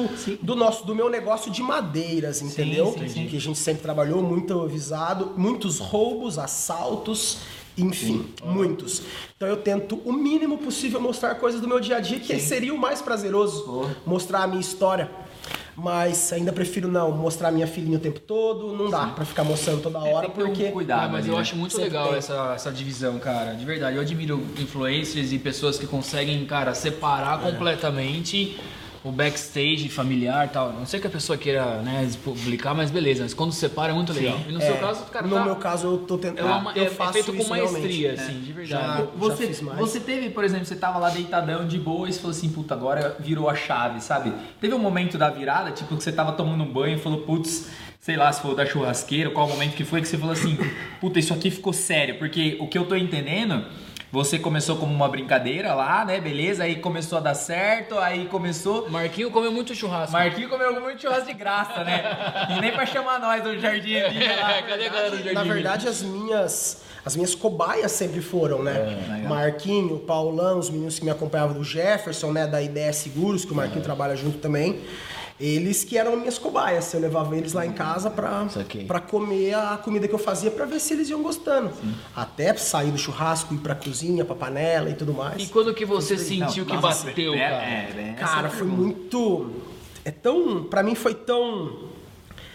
do nosso do meu negócio de madeiras, entendeu? sim, sim. Que a gente sempre trabalhou muito avisado, muitos roubos, assaltos, enfim, muitos. Então eu tento o mínimo possível mostrar coisas do meu dia a dia que seria o mais prazeroso, mostrar a minha história. Mas ainda prefiro não mostrar minha filhinha o tempo todo, não dá pra ficar mostrando toda hora, tem que ter um porque cuidado. Ah, mas ali, eu né? acho muito Sempre legal tem. essa, essa divisão, cara. De verdade. Eu admiro influencers e pessoas que conseguem, cara, separar É. completamente o backstage familiar e tal. Não sei que a pessoa queira, né, publicar, mas beleza. Mas quando separa é muito legal. E no seu caso, cara, no tá- meu caso eu tô tentando, é, uma- eu é- é faço feito com maestria, realmente. assim, de Já- verdade. Você, fiz mais. você teve, por exemplo, você tava lá deitadão de boa e você falou assim, puta, agora virou a chave, sabe? Teve um momento da virada, tipo, que você tava tomando um banho e falou, putz, sei lá, se for da churrasqueira, qual momento que foi que você falou assim, puta, isso aqui ficou sério, porque o que eu tô entendendo. Você começou como uma brincadeira lá, né? Beleza, aí começou a dar certo, aí começou. Marquinho comeu muito churrasco. Marquinho comeu muito churrasco de graça, né? E nem pra chamar nós do Jardim Vida lá. Cadê a galera do Jardim Na verdade, as minhas, as minhas cobaias sempre foram, né? É. Marquinho, Paulão, os meninos que me acompanhavam do Jefferson, né? Da Ideia Seguros, que o É. Marquinho trabalha junto também. Eles que eram minhas cobaias. Eu levava eles lá em casa pra, pra comer a comida que eu fazia pra ver se eles iam gostando. Até sair do churrasco, ir pra cozinha, pra panela e tudo mais. E quando que você Não, sentiu que nossa, bateu, é, cara? é, é, Cara, a foi pergunta. muito. É tão. Pra mim foi tão.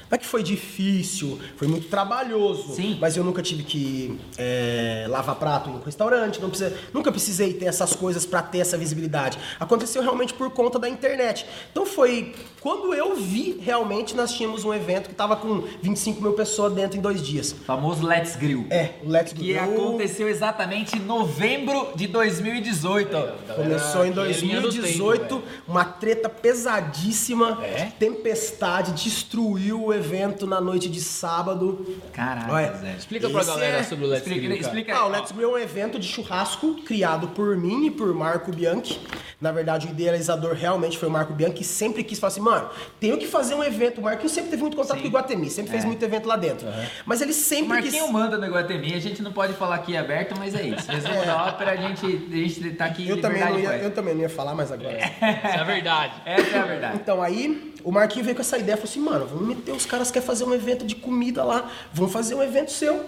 Não é que foi difícil, foi muito trabalhoso. Sim. Mas eu nunca tive que é, lavar prato em um restaurante, não precisa, nunca precisei ter essas coisas pra ter essa visibilidade. Aconteceu realmente por conta da internet. Então foi quando eu vi realmente nós tínhamos um evento que tava com 25 mil pessoas dentro em dois dias. Famoso Let's Grill. É, o Let's Que Grill aconteceu exatamente em novembro de 2018. Começou em que é linha do tempo, 2018, uma treta pesadíssima, É? tempestade, destruiu o evento na noite de sábado. Caraca, Zé. Explica pra galera é- sobre o Let's Explica, Grill, explica Ah, o. Let's Grill é um evento de churrasco criado por mim e por Marco Bianchi. Na verdade, o idealizador realmente foi o Marco Bianchi, que sempre quis falar assim, mano, tenho que fazer um evento. O Marquinhos sempre teve muito contato Sim. com o Iguatemi, sempre fez muito evento lá dentro. Mas ele O sempre quis... Manda no Iguatemi, a gente não pode falar aqui aberto, mas é isso. Resumo da ópera, a gente, a gente tá aqui em Eu também, não ia, eu também não ia falar, mas agora... Isso é verdade. Essa é a verdade. Então aí, o Marquinhos veio com essa ideia, falou assim, mano, vamos meter os caras que querem fazer um evento de comida lá, vamos fazer um evento seu,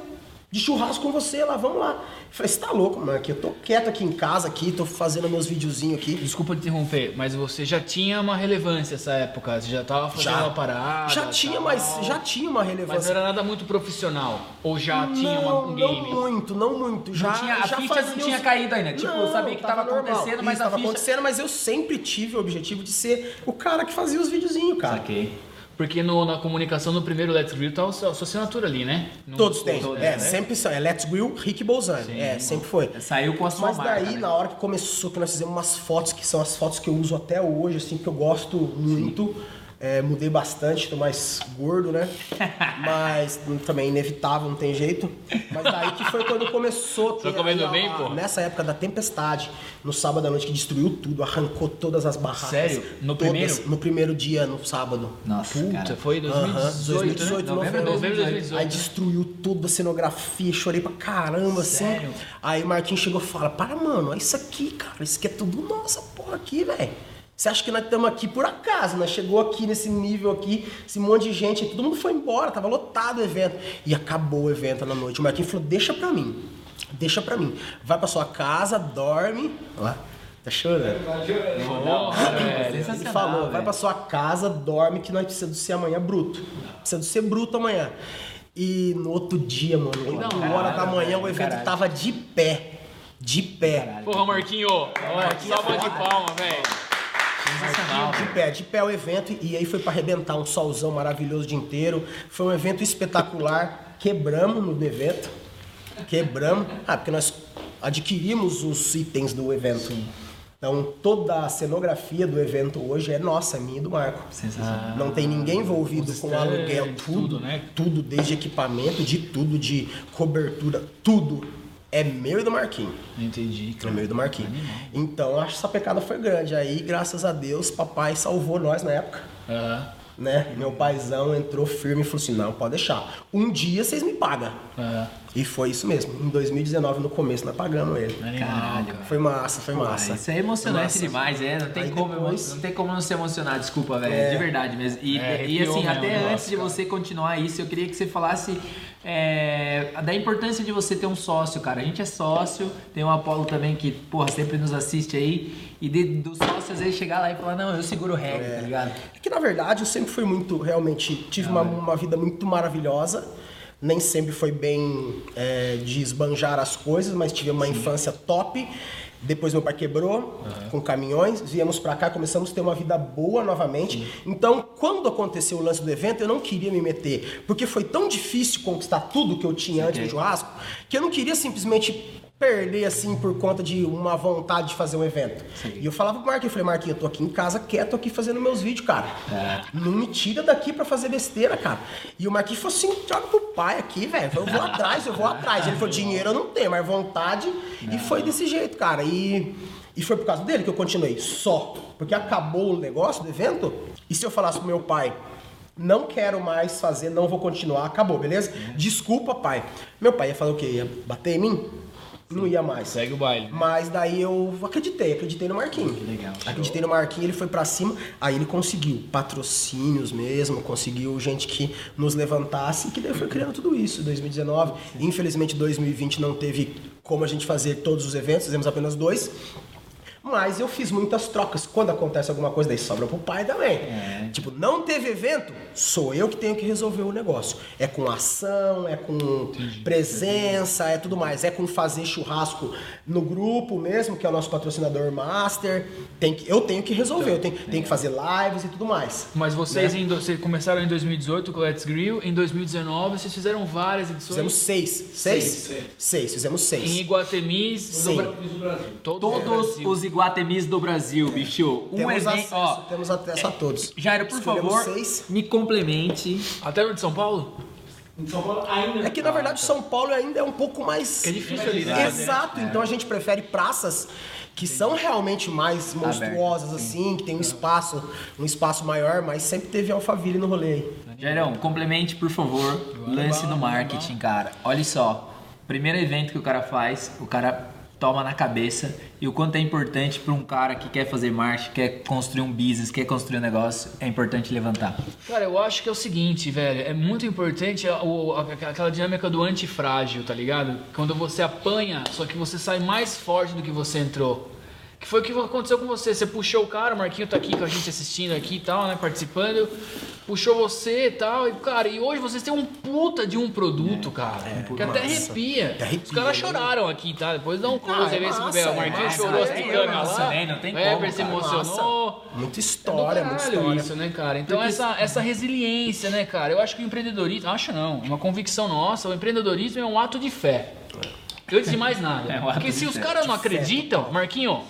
de churrasco com você lá, vamos lá. Eu falei, você tá louco, Marquinhos, eu tô quieto aqui em casa, aqui, tô fazendo meus videozinhos aqui. Desculpa te interromper, mas você já tinha uma relevância essa época, você já tava fazendo uma parada. já tinha, tal. mas já tinha uma Mas relevância. não era nada muito profissional. Ou já tinha uma, não, um não game. muito, não muito. Já, tinha- a já ficha não tinha os- caído ainda, tipo, eu sabia que tava acontecendo, mas Isso, a tava ficha- acontecendo, mas eu sempre tive o objetivo de ser o cara que fazia os videozinhos, cara. Saquei. Porque no- na comunicação do primeiro Let's Grill tá a sua, assinatura ali, né? Não- Todos têm. todos, é, né? sempre são. É Let's Grill, Rick Bolzani. É, sempre foi. Saiu com a sua Mas marca, daí, né? na hora que começou, que nós fizemos umas fotos, que são as fotos que eu uso até hoje, assim, que eu gosto muito. É, mudei bastante, tô mais gordo, né? Mas também é inevitável, não tem jeito. Mas daí que foi quando começou. Ter comendo bem, pô? Nessa época da tempestade, no sábado à noite, que destruiu tudo, arrancou todas as barracas. Sério? No Todas, primeiro? No primeiro dia, no sábado. Nossa, Puta, cara. foi em 2018, Aham, 2018 2018, novembro, novembro, novembro de 2018. Aí destruiu tudo a cenografia, chorei pra caramba, Sério? assim. Aí o Marquinhos chegou e fala, para, mano, olha isso aqui, cara, isso aqui é tudo nossa porra aqui, velho. Você acha que nós estamos aqui por acaso? Nós chegou aqui nesse nível aqui, esse monte de gente, todo mundo foi embora, tava lotado o evento. E acabou o evento na noite. O Marquinhos falou, deixa pra mim, deixa pra mim. Vai pra sua casa, dorme. Ó, tá chorando. Nossa, velho. Ele Sensacional, falou, vai velho. pra sua casa, dorme que nós precisamos ser amanhã bruto. Precisamos ser bruto amanhã. E no outro dia, mano, 8 da horas da hora, manhã, velho, o evento caralho. tava de pé. De pé. Porra, Marquinho. Salva de palma, velho. Sensacional. De pé, de pé o evento. E aí foi pra arrebentar um solzão maravilhoso o dia inteiro. Foi um evento espetacular. Quebramos no evento. Quebramos. Ah, porque nós adquirimos os itens do evento. Então toda a cenografia do evento hoje é nossa, é minha e do Marco. Sensacional. Não tem ninguém envolvido com aluguel, tudo, tudo, né? Tudo, desde equipamento, de tudo, de cobertura, tudo é meu e do Marquinho. Entendi, É cara. meu e do Marquinho. Então, acho que essa pecada foi grande. Aí, graças a Deus, papai salvou nós na época. Aham. Né? Meu paizão entrou firme e falou assim: não, pode deixar. Um dia vocês me pagam. E foi isso mesmo. Em 2019, no começo, nós pagamos ele. Caralho, cara. Foi massa, foi massa. Isso é emocionante Massa. demais, é. Não tem, Aí como, depois- não tem como não se emocionar, desculpa, velho. É. De verdade mesmo. E, É, e assim, até nossa, antes de cara. você continuar isso, eu queria que você falasse é, da importância de você ter um sócio, cara. A gente é sócio, tem o Apolo também que, porra, sempre nos assiste aí. E de, do sócio, às vezes, chegar lá e falar, não, eu seguro o reggae, tá ligado? É que na verdade eu sempre fui muito, realmente, tive uma, uma vida muito maravilhosa. Nem sempre foi bem é, de esbanjar as coisas, mas tive uma infância top. Depois meu pai quebrou com caminhões, viemos pra cá, começamos a ter uma vida boa novamente. Então, quando aconteceu o lance do evento, eu não queria me meter, porque foi tão difícil conquistar tudo que eu tinha antes do churrasco, que eu não queria simplesmente perder assim por conta de uma vontade de fazer um evento. E eu falava pro Marquinhos, eu falei, Marquinhos, eu tô aqui em casa quieto aqui fazendo meus vídeos, cara. Não me tira daqui pra fazer besteira, cara. E o Marquinhos falou assim, joga pro pai aqui, velho. Eu vou atrás, eu vou atrás. Ele falou, dinheiro eu não tenho, mas vontade. E foi desse jeito, cara. E, e foi por causa dele que eu continuei, só. Porque acabou o negócio do evento. E se eu falasse pro meu pai, não quero mais fazer, não vou continuar, acabou, beleza? Desculpa, pai. Meu pai ia falar o quê? Ia bater em mim? Não ia mais. Segue o baile. Mas daí eu acreditei, acreditei no Marquinhos. legal. Acreditei no Marquinhos, ele foi pra cima, aí ele conseguiu patrocínios mesmo, conseguiu gente que nos levantasse, que daí foi criando tudo isso. 2019, infelizmente 2020 não teve como a gente fazer todos os eventos, fizemos apenas dois. Mas eu fiz muitas trocas. Quando acontece alguma coisa, daí sobra pro pai também. Tipo, não teve evento, sou eu que tenho que resolver o negócio. É com ação, é com presença, é tudo mais. É com fazer churrasco no grupo mesmo, que é o nosso patrocinador master. Tem que, eu tenho que resolver, eu tenho, tenho que fazer lives e tudo mais. Mas vocês, Né? em vocês começaram em 2018 com o Let's Grill, em 2019 vocês fizeram várias edições. Fizemos seis. Seis? Seis, fizemos Em seis. Iguatemis, Sim. do Bra- todo Todos Brasil. os iguatemis do Brasil, bicho. Um Temos evento, acesso, ó. temos acesso a todos. Jairo, por Escolhemos favor, seis. me complemente. Até no de São Paulo? É que na verdade São Paulo ainda é um pouco mais. Que é difícil ali, né? Exato, então a gente prefere praças que são realmente mais monstruosas assim, que tem um espaço, um espaço maior, mas sempre teve Alphaville no rolê. Jairão, complemente, por favor, lance do marketing, cara. Olha só, primeiro evento que o cara faz, o cara toma na cabeça e o quanto é importante para um cara que quer fazer marketing, quer construir um business, quer construir um negócio, é importante levantar. Cara, eu acho que é o seguinte, velho. É muito importante aquela dinâmica do antifrágil, tá ligado? Quando você apanha, só que você sai mais forte do que você entrou. Que foi o que aconteceu com você. Você puxou o cara, o Marquinho tá aqui com a gente assistindo aqui e tal, né? Participando. Puxou você e tal. E, cara, e hoje vocês têm um puta de um produto, cara. que até arrepia. Até arrepia, Os caras né? choraram aqui, tá? Depois dá um close é aí, vê se. O é Marquinho chorou as é, picanhas eu lá. emocionei, não tem o Weber como, se cara. emocionou. Muita É história, do muita história. isso, né, cara? Então essa, essa resiliência, né, cara? Eu acho que o empreendedorismo, acho não, é uma convicção nossa, o empreendedorismo é um ato de fé. Antes de mais nada. É um ato Porque se os caras não acreditam, Marquinho,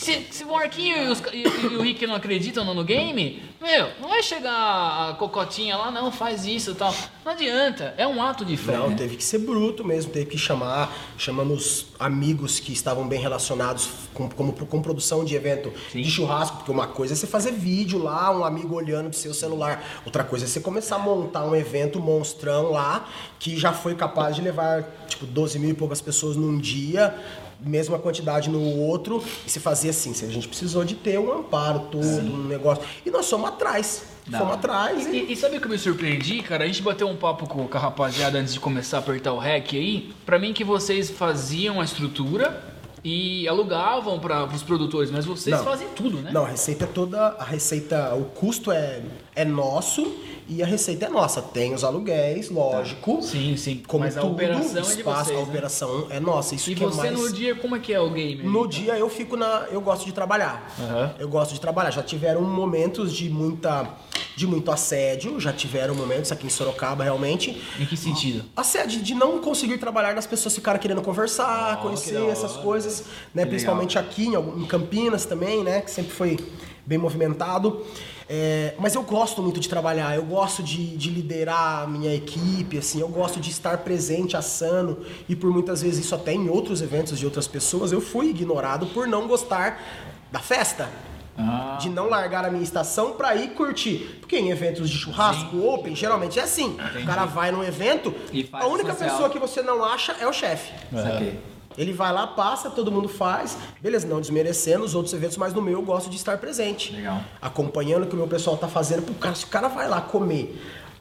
se, se o Marquinho e, os e- e o Rick não acreditam no, no game, meu, não vai chegar a cocotinha lá, não, faz isso e tal. Não adianta, é um ato de fé. Não, né? teve que ser bruto mesmo, teve que chamar, chamamos amigos que estavam bem relacionados com, como, com produção de evento de churrasco, porque uma coisa é você fazer vídeo lá, um amigo olhando pro seu celular, outra coisa é você começar a montar um evento monstrão lá, que já foi capaz de levar, tipo, 12 mil e poucas pessoas num dia, mesma quantidade no outro, e se fazia assim, a gente precisou de ter um amparo todo, um negócio, e nós fomos atrás, Da fomos atrás, e... E, e sabe o que eu me surpreendi, cara? A gente bateu um papo com, com a rapaziada antes de começar a apertar o REC aí. Pra mim que vocês faziam a estrutura e alugavam para os produtores, mas vocês Não. fazem tudo, né? Não, a receita é toda. A receita, o custo é, é nosso e a receita é nossa. Tem os aluguéis, lógico. Sim, sim. Como mas a tudo, operação o é de espaço, vocês, A né? operação é nossa. Isso E que é você mais... no dia, como é que é o game? No então? dia eu fico na. Eu gosto de trabalhar. Aham. Eu gosto de trabalhar. Já tiveram momentos de muita. de muito assédio, já tiveram momentos aqui em Sorocaba realmente. Em que sentido? Assédio de não conseguir trabalhar das pessoas ficarem querendo conversar, conhecer essas coisas, né? Principalmente aqui em, algum- em Campinas também, né? Que sempre foi bem movimentado. É, mas eu gosto muito de trabalhar, eu gosto de, de liderar a minha equipe, assim, eu gosto de estar presente, assando, e por muitas vezes isso até em outros eventos de outras pessoas, eu fui ignorado por não gostar da festa. Ah. De não largar a minha estação pra ir curtir. Porque em eventos de churrasco, open, geralmente é assim. O cara vai num evento, E a única social. pessoa que você não acha é o chefe. Saquei. Ele vai lá, passa, todo mundo faz. Beleza, não desmerecendo os outros eventos, mas no meu eu gosto de estar presente. Legal. Acompanhando o que o meu pessoal tá fazendo. Pô, cara, se o cara vai lá comer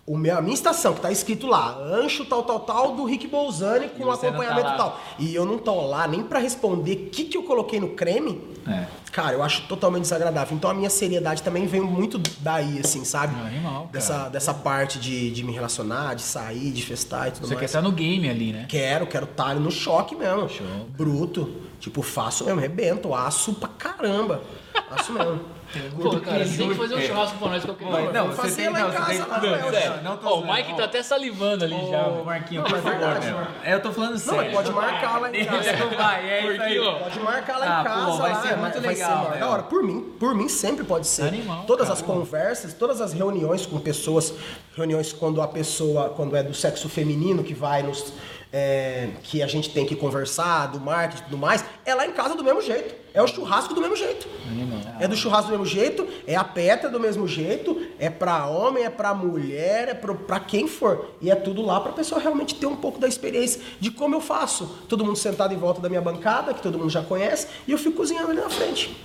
o meu, a minha estação, que tá escrito lá, ancho tal, tal, tal, do Rick Bolzani com você tá acompanhamento lá. tal. E eu não tô lá nem pra responder o que, que eu coloquei no creme. É. Cara, eu acho totalmente desagradável. Então a minha seriedade também vem muito daí, assim, sabe? Animal, cara. Dessa, dessa parte de, de me relacionar, de sair, de festar e tudo Você quer mais. estar no game ali, né? Quero, quero estar no choque mesmo. Bruto. Tipo, faço mesmo, rebento, aço pra caramba. Aço mesmo. Pô, cara, você tem que fazer um É. churrasco pra nós qualquer Não, hora. não, você fazer tem, lá em não, você casa, tem, lá, não, sério, não tô Ó, o. Mike tá até salivando ali já. Ô. Marquinho, Não, por é favor, verdade, meu. É, eu tô falando Não, sério. mas pode marcar lá em casa. Não vai, é isso aí. Pode marcar lá Ah, em casa. pô, vai lá, ser é, muito vai legal, da hora. Por mim, por mim sempre pode ser. Animal, todas cara. as conversas, todas as reuniões com pessoas, reuniões quando a pessoa, quando é do sexo feminino que vai nos. É, que a gente tem que conversar, do marketing e tudo mais, é lá em casa do mesmo jeito. É o churrasco do mesmo jeito. É do churrasco do mesmo jeito, é a petra do mesmo jeito, é pra homem, é pra mulher, é pro, pra quem for. E é tudo lá pra pessoa realmente ter um pouco da experiência de como eu faço. Todo mundo sentado em volta da minha bancada, que todo mundo já conhece, e eu fico cozinhando ali na frente.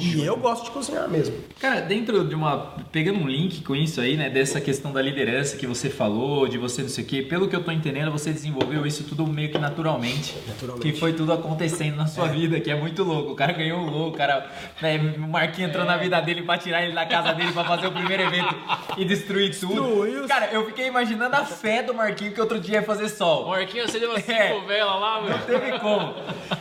E eu gosto de cozinhar mesmo. Cara, dentro de uma. Pegando um link com isso aí, né? Dessa questão da liderança que você falou, de você não sei o quê, pelo que eu tô entendendo, você desenvolveu isso tudo meio que naturalmente. Naturalmente. Que foi tudo acontecendo na sua vida, que é muito louco. O cara ganhou um louco, o cara. Né, o Marquinhos entrou na vida dele pra tirar ele da casa dele pra fazer o primeiro evento e destruir tudo. Destruiu. Cara, eu fiquei imaginando a fé do Marquinhos que outro dia ia fazer sol. Marquinhos, você deu umas cinco É. velas lá, meu. Não teve como.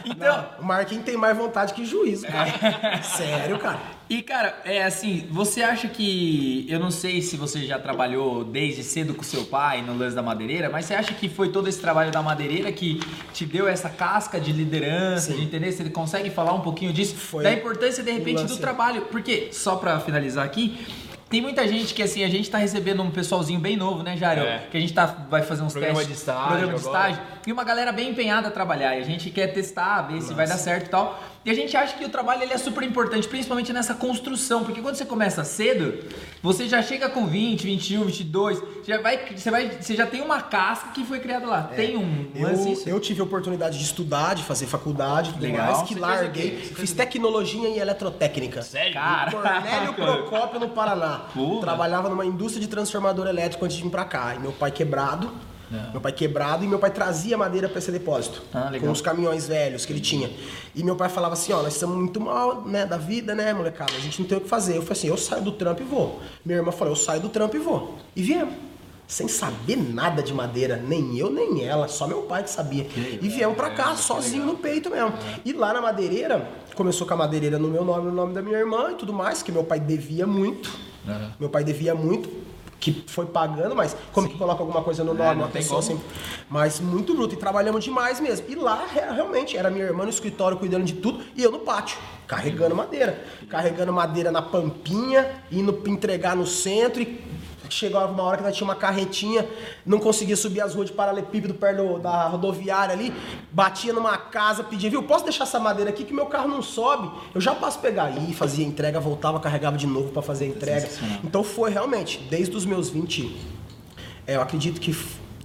Então. O Marquinhos tem mais vontade que juízo, cara. Sério, cara. E cara, é assim, você acha que. Eu não sei se você já trabalhou desde cedo com seu pai no lance da madeireira, mas você acha que foi todo esse trabalho da madeireira que te deu essa casca de liderança, Sim. de entender? Você consegue falar um pouquinho disso? Foi da importância, de repente, do trabalho. Porque, só pra finalizar aqui. Tem muita gente que assim, a gente tá recebendo um pessoalzinho bem novo, né, Jário? É. Que a gente tá, vai fazer uns Programa testes. de estágio Programa de agora. estágio. E uma galera bem empenhada a trabalhar. E a gente quer testar, ver se vai dar certo e tal. E a gente acha que o trabalho ele é super importante, principalmente nessa construção. Porque quando você começa cedo, você já chega com 20, 21, 22. Já vai, você, vai, você já tem uma casca que foi criada lá. Tem um Eu, eu tive a oportunidade de estudar, de fazer faculdade tudo Legal. mais, que larguei. Fiz tecnologia e eletrotécnica. Sério? Cara. Cornélio Procópio, no Paraná. Porra. Trabalhava numa indústria de transformador elétrico antes de vir pra cá. E meu pai quebrado. Meu pai quebrado e meu pai trazia madeira pra esse depósito. Ah. Com os caminhões velhos que ele tinha. E meu pai falava assim, ó, nós estamos muito mal, né, da vida, né, molecada? A gente não tem o que fazer. Eu falei assim, eu saio do trampo e vou. Minha irmã falou, eu saio do trampo e vou. E viemos. Sem saber nada de madeira, nem eu, nem ela, só meu pai que sabia. E viemos pra cá, sozinho no peito mesmo. E lá na madeireira, começou com a madeireira no meu nome, no nome da minha irmã e tudo mais, que meu pai devia muito. Meu pai devia muito, que foi pagando, mas como que coloca alguma coisa no nome? É, uma pessoa assim. Mas muito bruto. E trabalhamos demais mesmo. E lá, re- realmente, era minha irmã no escritório cuidando de tudo e eu no pátio, carregando madeira. Carregando madeira na pampinha, indo entregar no centro e. Chegava uma hora que nós tinha uma carretinha, não conseguia subir as ruas de paralelepípedo perto do- da rodoviária ali, batia numa casa, pedia, viu, posso deixar essa madeira aqui que meu carro não sobe? Eu já passo pegar aí, fazia entrega, voltava, carregava de novo pra fazer a entrega. Então foi realmente, desde os meus 20, é, eu acredito que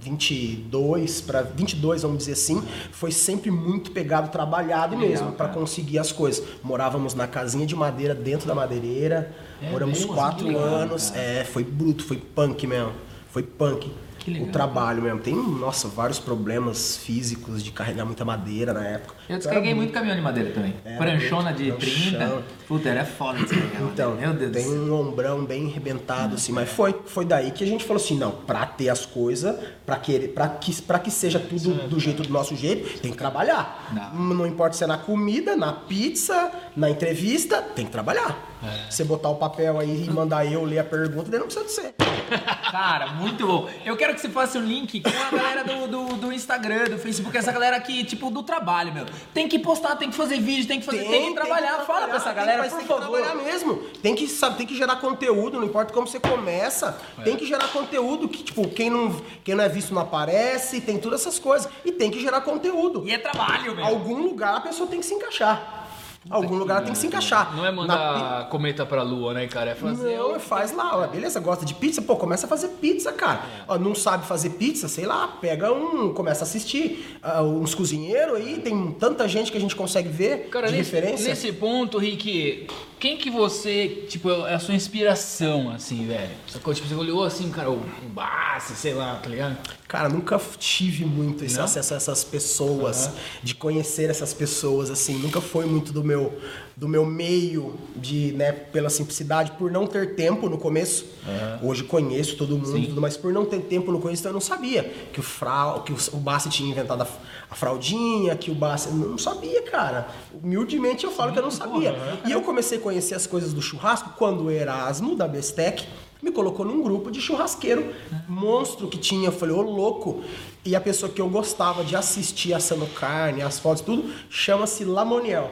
22 para 22, vamos dizer assim, foi sempre muito pegado, trabalhado Legal, mesmo para conseguir as coisas. Morávamos na casinha de madeira dentro da madeireira, É moramos mesmo? quatro anos, é, foi bruto, foi punk mesmo, foi punk. O trabalho mesmo. Tem, nossa, vários problemas físicos de carregar muita madeira na época. Eu descarreguei Era muito caminhão de madeira também. É, Pranchona de pranchão. 30. Puta, era foda descarregar Então. Meu Deus tem um ombrão bem arrebentado, assim, mas foi, foi daí que a gente falou assim, não, pra ter as coisas, pra, querer, pra, que, pra que seja tudo do jeito do nosso jeito, tem que trabalhar. Não. Não importa se é na comida, na pizza, na entrevista, tem que trabalhar. É. Você botar o papel aí e mandar eu ler a pergunta, daí não precisa de ser. Cara, muito bom. Eu quero que você faça um link com a galera do, do, do Instagram, do Facebook, essa galera aqui, tipo, do trabalho, meu. Tem que postar, tem que fazer vídeo, tem que fazer, tem, que trabalhar. Fala pra essa tem que- galera, mas por tem favor. que trabalhar mesmo. Tem que, sabe, tem que gerar conteúdo, não importa como você começa. É. Tem que gerar conteúdo que, tipo, quem não, quem não é visto não aparece, tem todas essas coisas. E tem que gerar conteúdo. E é trabalho, meu. Algum lugar a pessoa tem que se encaixar. Algum lugar tem que se encaixar. Não é Na mandar cometa pra lua, né, cara? É fazer. Não, o- faz lá, ó, beleza, gosta de pizza? Pô, começa a fazer pizza, cara. Ó, não sabe fazer pizza? Sei lá, pega um, começa a assistir ah, uns cozinheiros aí, tem tanta gente que a gente consegue ver Cara, de nesse, referência. nesse ponto, Rick, quem que você, tipo, é a sua inspiração, assim, velho? Sacou? Tipo, você olhou assim, cara, o Bassi, sei lá, tá ligado? Cara, nunca tive muito esse Não? acesso a essas pessoas, de conhecer essas pessoas, assim, nunca foi muito do meu do meu meio de, né, pela simplicidade, por não ter tempo no começo. Hoje conheço todo mundo, tudo, mas por não ter tempo no começo, então eu não sabia que o frau, que o, Bassi tinha inventado a, a fraldinha, que o Bassi, não sabia, cara. Humildemente eu falo que eu não sabia. E eu comecei a conhecer as coisas do churrasco quando o Erasmo da Bestec me colocou num grupo de churrasqueiro monstro que tinha. Eu falei, ô louco. E a pessoa que eu gostava de assistir assando carne, as fotos, tudo, chama-se Lamoniel.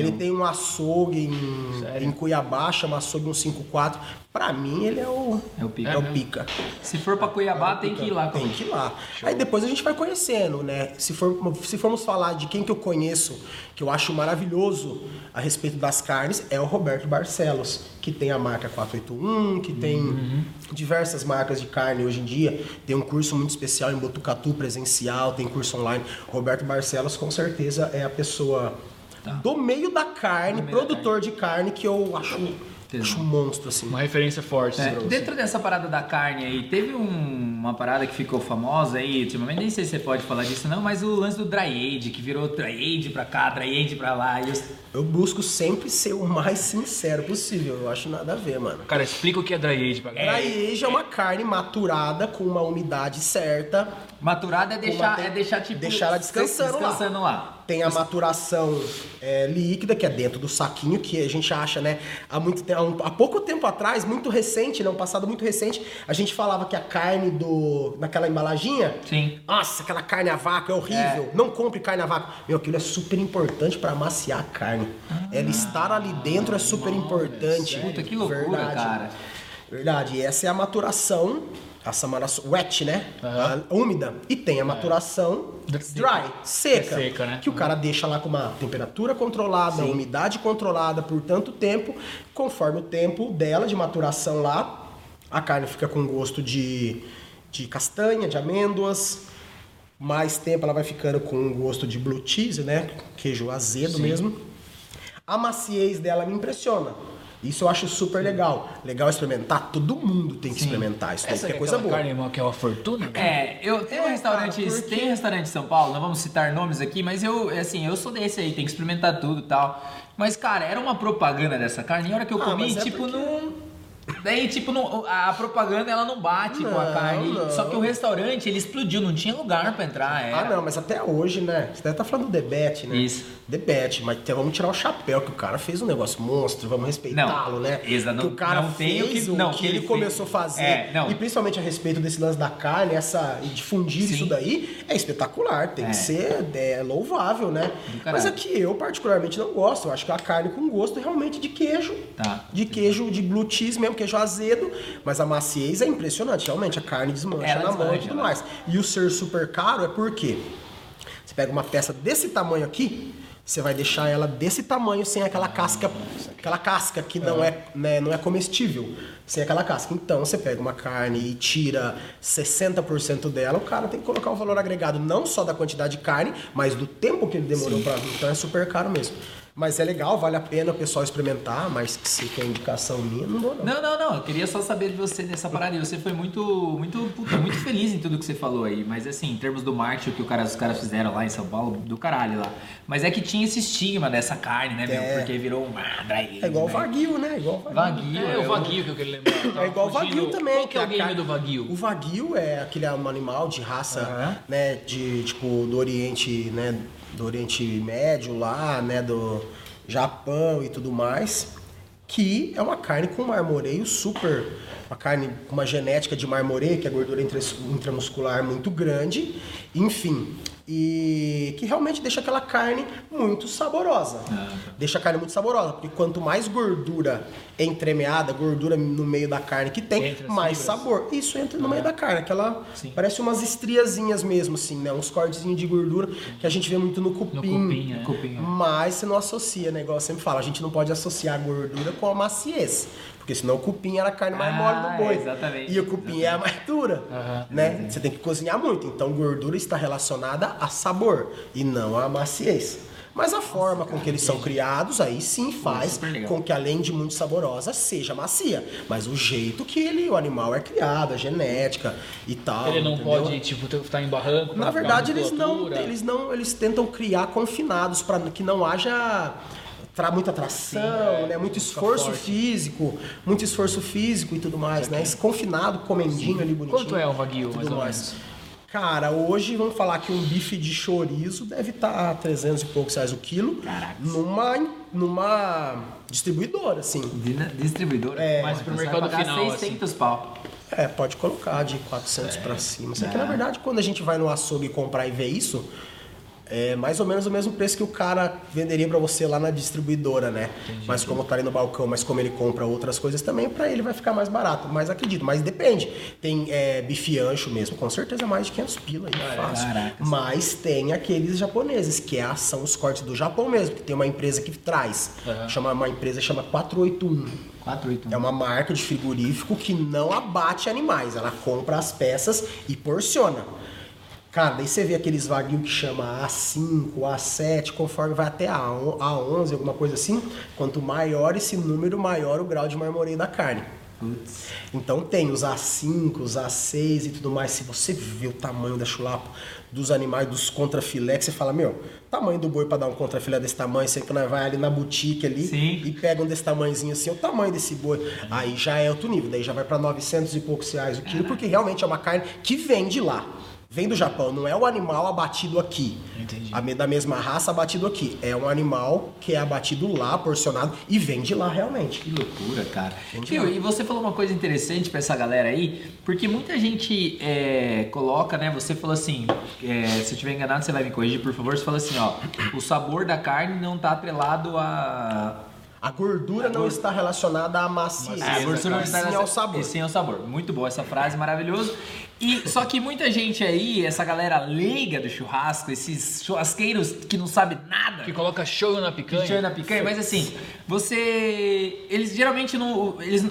Ele tem um açougue em, em Cuiabá, chama açougue 154. Pra mim, ele é o, É o pica. É o pica. Se for pra Cuiabá, tem que ir lá. Tem que ir lá. Aí depois a gente vai conhecendo, né? Se, for, se formos falar de quem que eu conheço, que eu acho maravilhoso a respeito das carnes, é o Roberto Barcelos, que tem a marca 481, que tem Uhum. diversas marcas de carne hoje em dia. Tem um curso muito especial em Botucatu presencial, tem curso online. Roberto Barcelos com certeza é a pessoa do meio da carne, meio da produtor de carne, que eu acho, acho um monstro, assim. Uma referência forte. É, dentro dessa parada da carne aí, teve um- uma parada que ficou famosa aí, ultimamente, nem sei se você pode falar disso não, mas o lance do dry age, que virou dry age pra cá, dry age pra lá. E os- Eu busco sempre ser o mais sincero possível. Eu acho nada a ver, mano. Cara, explica o que é dry age pra galera. Dry age é uma carne maturada com uma umidade certa. Maturada é deixar, tem- é deixar tipo. deixar ela descansando lá. descansando lá. Tem a maturação é, líquida, que é dentro do saquinho, que a gente acha, né? Há, muito há, um- há pouco tempo atrás, muito recente, né? Um passado muito recente, a gente falava que a carne do. naquela embalaginha. Sim. Nossa, aquela carne a vácuo é horrível. Não compre carne a vácuo. Meu, aquilo é super importante pra amaciar a carne. Ela estar ali dentro é super importante. Puta, que loucura, Verdade. cara. Verdade. E essa é a maturação. Essa maturação wet, né? A úmida. E tem a maturação dry, seca. É seca, né? Que o cara deixa lá com uma temperatura controlada, umidade controlada por tanto tempo. Conforme o tempo dela de maturação lá, a carne fica com gosto de, de castanha, de amêndoas. Mais tempo ela vai ficando com gosto de blue cheese, né? Queijo azedo mesmo. A maciez dela me impressiona. Isso eu acho super legal. Legal experimentar. Todo mundo tem que experimentar isso. Essa que que é coisa boa. carne irmão, que é uma fortuna? É, eu tenho É, restaurantes, cara, porque- tem restaurante em São Paulo, não vamos citar nomes aqui, mas eu, assim, eu sou desse aí, tem que experimentar tudo e tal. Mas, cara, era uma propaganda dessa carne, e a hora que eu Ah, comi, é tipo, porque- não. Daí, tipo, não, a propaganda ela não bate com a Não, carne. não. Só que o restaurante ele explodiu, não tinha lugar pra entrar. Era. Ah, não, mas até hoje, né? Você deve estar falando do Debete, né? Isso. Debete, mas tem- vamos tirar o chapéu, que o cara fez um negócio monstro, vamos respeitá-lo, né? exa- não- que o cara não tem o fez que- o não, que, ele ele começou a fez. fazer. É. E principalmente a respeito desse lance da carne, essa, e difundir Sim. isso daí, é espetacular, tem É. que ser é, louvável, né? Mas aqui eu particularmente não gosto, eu acho que a carne com gosto realmente de queijo, Tá. de queijo de blue cheese mesmo, queijo azedo, mas a maciez é impressionante, realmente, a carne desmancha Ela na mão e tudo mais. E o ser super caro é porque você pega uma peça desse tamanho aqui, você vai deixar ela desse tamanho sem aquela casca, aquela casca que não é, né, não é comestível, sem aquela casca. Então você pega uma carne e tira 60% dela, o cara tem que colocar o valor agregado não só da quantidade de carne, mas do tempo que ele demorou para. Então é super caro mesmo. Mas é legal, vale a pena o pessoal experimentar, mas se quer indicação minha, não dou não. Não, não, não. Eu queria só saber de você dessa parada. E você foi muito, muito, puta, muito feliz em tudo que você falou aí. Mas assim, em termos do marketing, o que o cara, os caras fizeram lá em São Paulo, do caralho lá. Mas é que tinha esse estigma dessa carne, né, meu? É. Porque virou um ah, dry É igual o né? Wagyu, né? Igual o Wagyu. Wagyu. É, o eu- Wagyu que eu queria lembrar. É igual o fugindo. Wagyu também. Qual que é o game carne- do Wagyu? O Wagyu é aquele é animal de raça, Aham. né, de tipo do Oriente, né, do Oriente Médio lá, né, do Japão e tudo mais, que é uma carne com marmoreio super, uma carne com uma genética de marmoreio, que é gordura intra- intramuscular muito grande, enfim, e que realmente deixa aquela carne muito saborosa. Deixa a carne muito saborosa, porque quanto mais gordura entremeada, gordura no meio da carne que tem, mais fibras. sabor. Isso entra no meio da carne, aquela Sim. parece umas estriazinhas mesmo assim, né? Uns cortezinhos de gordura que a gente vê muito no cupim. cupim, é. Cupim, é. Mas você não associa, né? Igual eu sempre falo, a gente não pode associar a gordura com a maciez. Porque senão o cupim era a carne mais Ah, mole do boi. exatamente, E o cupim é a mais dura. Aham. né? Você tem que cozinhar muito. Então gordura está relacionada a sabor e não a maciez. Mas a forma com que eles são criados, aí sim faz com que além de muito saborosa, seja macia. Mas o jeito que ele, o animal é criado, a genética e tal. Ele não entendeu? pode, tipo, estar em barranco. Na verdade, eles não, eles não, eles tentam criar confinados para que não haja tra muita tração, Sim, é, né? Muito esforço forte. físico, muito esforço físico e tudo mais, né? Esse confinado, comendinho ali bonitinho. Quanto é um Wagyu, tudo mais ou menos? Cara, hoje vamos falar que um bife de chorizo deve estar 300 e poucos reais o quilo. Caraca. Numa, numa distribuidora, assim. Di- Distribuidor. É. Mas pro mercado final, 600 pau. É, pode colocar de 400 pra cima. Só que É. na verdade, quando a gente vai no açougue comprar e ver isso, é mais ou menos o mesmo preço que o cara venderia pra você lá na distribuidora, né? mas como tá ali no balcão, mas como ele compra outras coisas também, pra ele vai ficar mais barato. Mas acredito, mas depende. Tem é, bife ancho mesmo, com certeza mais de 500 pila aí, fácil. Caracas. Mas tem aqueles japoneses, que é, são os cortes do Japão mesmo, que tem uma empresa que traz. Aham. Chama, uma empresa chama 481. 481. É uma marca de frigorífico que não abate animais, ela compra as peças e porciona. Cara, daí você vê aqueles vaguinhos que chama A5, A7, conforme vai até A A11, alguma coisa assim. Quanto maior esse número, maior o grau de marmoreio da carne. Putz. Então tem os A5, os A6 e tudo mais. Se você vê o tamanho da chulapa dos animais, dos contrafilé, que você fala, meu, tamanho do boi para dar um contrafilé desse tamanho, você que nós vai ali na boutique ali Sim. e pega um desse tamanhozinho assim, o tamanho desse boi. Aí já é outro nível, daí já vai para 900 e poucos reais o quilo, porque realmente é uma carne que vem de lá. Vem do Japão, não é o animal abatido aqui. Entendi. A da mesma raça abatido aqui. É um animal que é abatido lá, porcionado e vem de lá realmente. Que loucura, cara. Tio, e você falou uma coisa interessante pra essa galera aí, porque muita gente é, coloca, né? Você falou assim, é, se eu estiver enganado, você vai me corrigir, por favor. Você falou assim, ó, o sabor da carne não tá atrelado a. A gordura não está relacionada à maciez. a gordura não está sim ao sabor. E sim ao sabor. Muito boa essa frase, maravilhoso. E só que muita gente aí, essa galera leiga do churrasco, esses churrasqueiros que não sabem nada, Que coloca show na picanha. Picanha na picanha, mas assim, você. Eles geralmente não. Eles.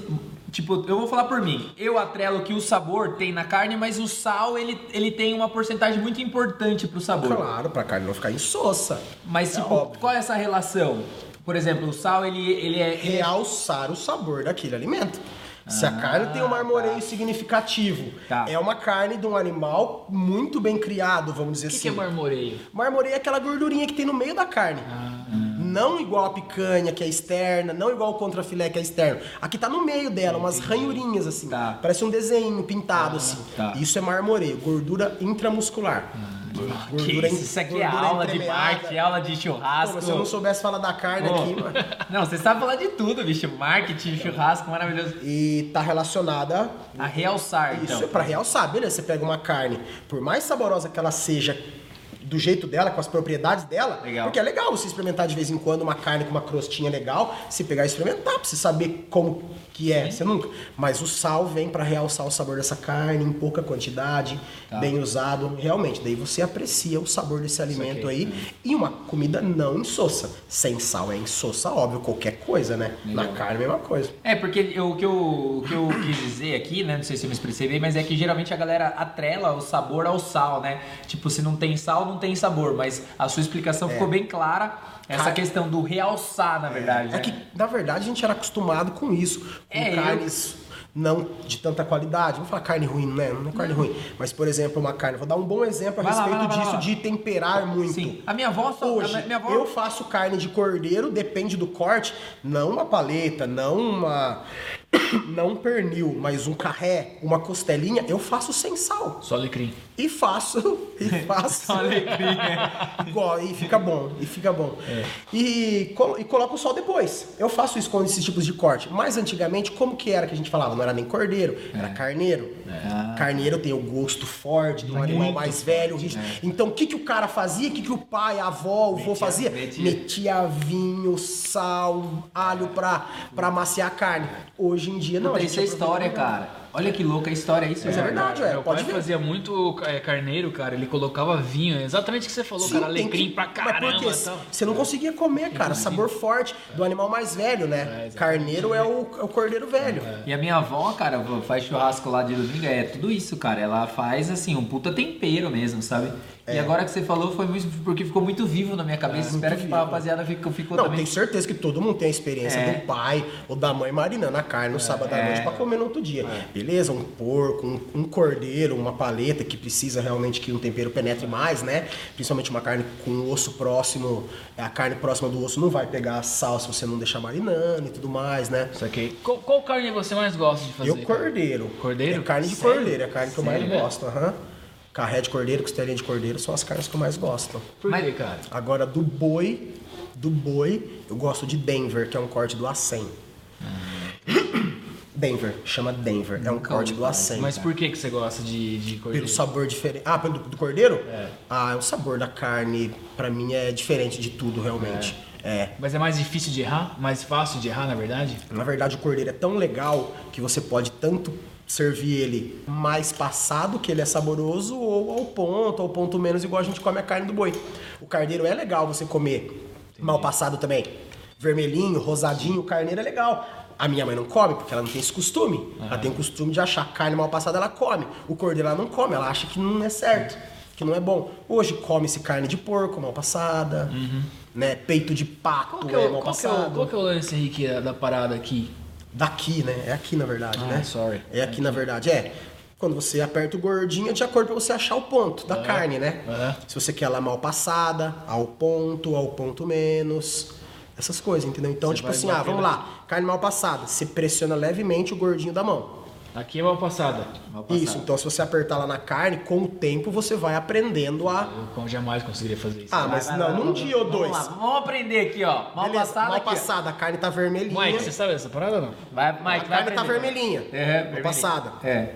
Tipo, eu vou falar por mim. Eu atrelo que o sabor tem na carne, mas o sal ele, ele tem uma porcentagem muito importante pro sabor. Claro, pra carne não ficar insossa. Mas, É tipo, óbvio. qual é essa relação? Por exemplo, o sal ele, ele é. ele é- Realçar o sabor daquele alimento. Se a carne tem um marmoreio significativo, Tá. é uma carne de um animal muito bem criado, vamos dizer O que, assim. que é marmoreio? Marmoreio é aquela gordurinha que tem no meio da carne. Não igual a picanha, que é externa, não igual o contrafilé, que é externo. Aqui tá no meio dela, umas ranhurinhas assim. Tá. Parece um desenho pintado assim. tá. Isso é marmoreio, gordura intramuscular. Que isso, isso aqui é gordura aula de marketing, aula de Pô, churrasco. se eu não soubesse falar da carne Pô. aqui, mano. Não, você sabe falar de tudo, bicho. Marketing, churrasco, maravilhoso. E tá relacionada A realçar, Isso então. é pra realçar, beleza? Você pega uma carne, por mais saborosa que ela seja, do jeito dela, com as propriedades dela, Legal. porque é legal você experimentar de vez em quando uma carne com uma crostinha legal, se pegar e experimentar, pra você saber como que é. Você nunca. Mas o sal vem pra realçar o sabor dessa carne em pouca quantidade, Tá. bem usado, realmente. Daí você aprecia o sabor desse alimento aí e uma comida não insossa. Sem sal é insossa, óbvio, qualquer coisa, né? Na Legal. carne, mesma coisa. É, porque eu- o, que eu, o que eu quis dizer aqui, né? Não sei se eu me expressei bem, mas é que geralmente a galera atrela o sabor ao sal, né? Tipo, se não tem sal, não tem sabor. Mas a sua explicação ficou bem clara. Essa Cara- questão do realçar, na verdade. É né? que, na verdade, a gente era acostumado com isso. Com É, eu- carnes não de tanta qualidade. Vou falar carne ruim, né? Não é carne ruim. Mas, por exemplo, uma carne. Vou dar um bom exemplo a Vai respeito lá, vai disso lá. de temperar muito. Sim. A minha avó só. Hoje, minha avó, eu faço carne de cordeiro, depende do corte, não uma paleta, não uma. Não um pernil, mas um carré, uma costelinha, eu faço sem sal. Só alecrim. E faço, e faço. Só alecrim, Igual, e fica bom, e fica bom. E, colo- e coloco o sol depois. Eu faço isso com esses tipos de corte. Mas antigamente, como que era que a gente falava? Não era nem cordeiro, era carneiro. Carneiro tem o gosto forte de um animal mais velho. rígido. Então, o que, que o cara fazia? O que, que o pai, a avó, o vô fazia? metia. Metia vinho, sal, alho pra, pra amaciar a carne. Hoje em dia, não. Puta, a isso é aproveita história, cara. Olha que louca a história, isso Mas é é verdade, ué. Meu Pode pai ver. fazia muito é, carneiro, cara. Ele colocava vinho. Exatamente o que você falou, cara. tem Alecrim que- pra Mas caramba. por quê? Você não conseguia comer, cara. Sabor forte do animal mais velho, né? Carneiro é o, é o cordeiro velho. E a minha avó, cara, faz churrasco lá de domingo, é tudo isso, cara. Ela faz, assim, um puta tempero mesmo, sabe? É. E agora que você falou, foi muito, porque ficou muito vivo na minha cabeça. Espero que vivo. a rapaziada ficou, ficou Não, também. tenho certeza que todo mundo tem a experiência É. do pai ou da mãe marinando a carne no sábado à É. noite pra comer no outro dia. Beleza? Um porco, um, um cordeiro, uma paleta que precisa realmente que um tempero penetre mais, né? Principalmente uma carne com osso próximo, a carne próxima do osso não vai pegar sal se você não deixar marinando e tudo mais, né? Isso aqui. Qual, qual carne você mais gosta de fazer? Eu cordeiro. Cordeiro? É carne de Sério? cordeiro, é a carne que eu mais Sério? gosto, aham. Carré de cordeiro, costelinha de cordeiro são as carnes que eu mais gosto. Por quê, cara? Agora do boi, do boi, eu gosto de Denver, que é um corte do A100. Denver, chama Denver, é um corte do A100. Mas por que, que você gosta de, de cordeiro? Pelo sabor diferente. Ah, pelo do cordeiro? É. Ah, o sabor da carne, pra mim, é diferente de tudo, realmente. É. Mas é mais difícil de errar? Mais fácil de errar, na verdade? Na verdade, o cordeiro é tão legal que você pode tanto servir ele mais passado, que ele é saboroso, ou ao ponto, ao ponto menos, igual a gente come a carne do boi. O carneiro é legal você comer mal passado também. Vermelhinho, rosadinho, o carneiro é legal. A minha mãe não come, porque ela não tem esse costume. Ela tem o costume de achar carne mal passada, ela come. O cordeiro ela não come, ela acha que não é certo. que não é bom. Hoje come-se carne de porco mal passada, né? Peito de pato Qual que é, é, o, mal qual, que é passado. qual que é o lance, Henrique, da, da parada aqui? Daqui, né? É aqui na verdade, Ah, né? sorry. É aqui na verdade, é. Quando você aperta o gordinho, é de acordo pra você achar o ponto da carne, né? é. Se você quer ela mal passada, ao ponto, ao ponto menos. Essas coisas, entendeu? Então, Você tipo assim, ah, vamos lá. Carne mal passada. Você pressiona levemente o gordinho da mão. Aqui é mal passada. Mal passado. Isso, então se você apertar lá na carne, com o tempo você vai aprendendo a. Eu como jamais conseguiria fazer isso. Ah, mas Vai, não, vai, num vamos- dia ou dois. Vamos lá, vamos aprender aqui, ó. Mal Beleza, passado mal aqui. ó. passada, a carne tá vermelhinha. Mike, você sabe dessa parada ou não? Vai, a Mike, vai carne tá aprender. vermelhinha. É, mal vermelhinha. passada. É.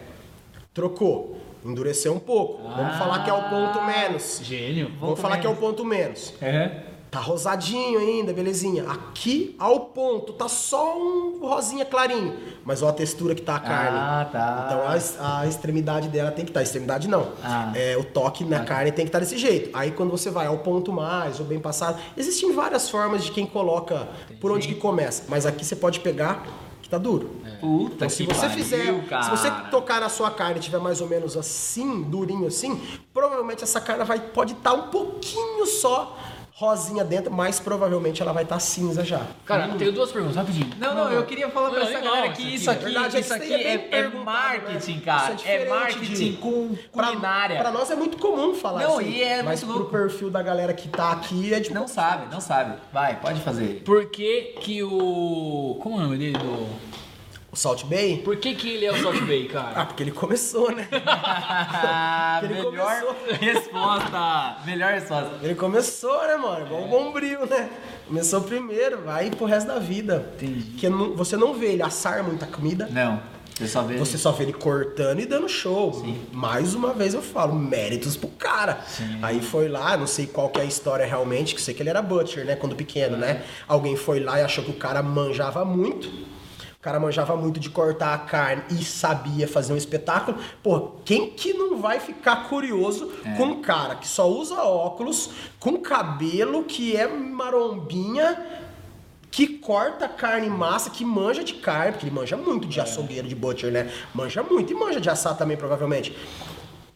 Trocou. Endureceu um pouco. Vamos falar que é o ponto menos. Gênio. Vamos falar que é o ponto menos. É. Tá rosadinho ainda, belezinha. Aqui ao ponto, tá só um rosinha clarinho. Mas ó a textura que tá a carne. Ah, tá. Então a, a extremidade dela tem que estar. Tá. Extremidade não. Ah. É, o toque na carne tem que estar desse jeito. Aí quando você vai ao ponto mais ou bem passado, existem várias formas de quem coloca por onde que começa. Mas aqui você pode pegar que tá duro. Puta Então, se você pariu, fizer, cara. se você tocar na sua carne e tiver mais ou menos assim, durinho assim, provavelmente essa carne vai, pode estar um pouquinho só rosinha dentro, mas provavelmente ela vai estar cinza já. Cara, eu tenho duas perguntas, rapidinho. Não, não, eu queria falar pra Não, essa animal, galera que isso isso aqui, aqui, verdade, isso isso aqui aí é é, bem é perguntado, marketing, né? cara. Isso é É, diferente marketing de- com Pra- culinária. Pra nós é muito comum falar Não, assim, e é mas muito pro louco. perfil da galera que tá aqui é de Não sabe, não sabe. Vai, pode fazer. Por que que o... Como é o nome dele? Do... o Salt Bay. Por que que ele é o Salt Bay, Ah, cara? porque ele começou, né? Ele melhor começou. resposta. Melhor resposta. Ele começou, né, mano? Igual o bombril, né? Começou primeiro, vai pro resto da vida. Entendi. Porque não- você não vê ele assar muita comida. Não, você só vê. Você só vê ele cortando e dando show. Mais uma vez eu falo, méritos pro cara. Aí foi lá, não sei qual que é a história realmente, que sei que ele era butcher, né? Quando pequeno, né? Alguém foi lá e achou que o cara manjava muito. O cara manjava muito de cortar a carne e sabia fazer um espetáculo. Pô, quem que não vai ficar curioso com um cara que só usa óculos, com cabelo que é marombinha, que corta carne massa, que manja de carne, porque ele manja muito de açougueiro, de butcher, né? Manja muito e manja de assar também, provavelmente.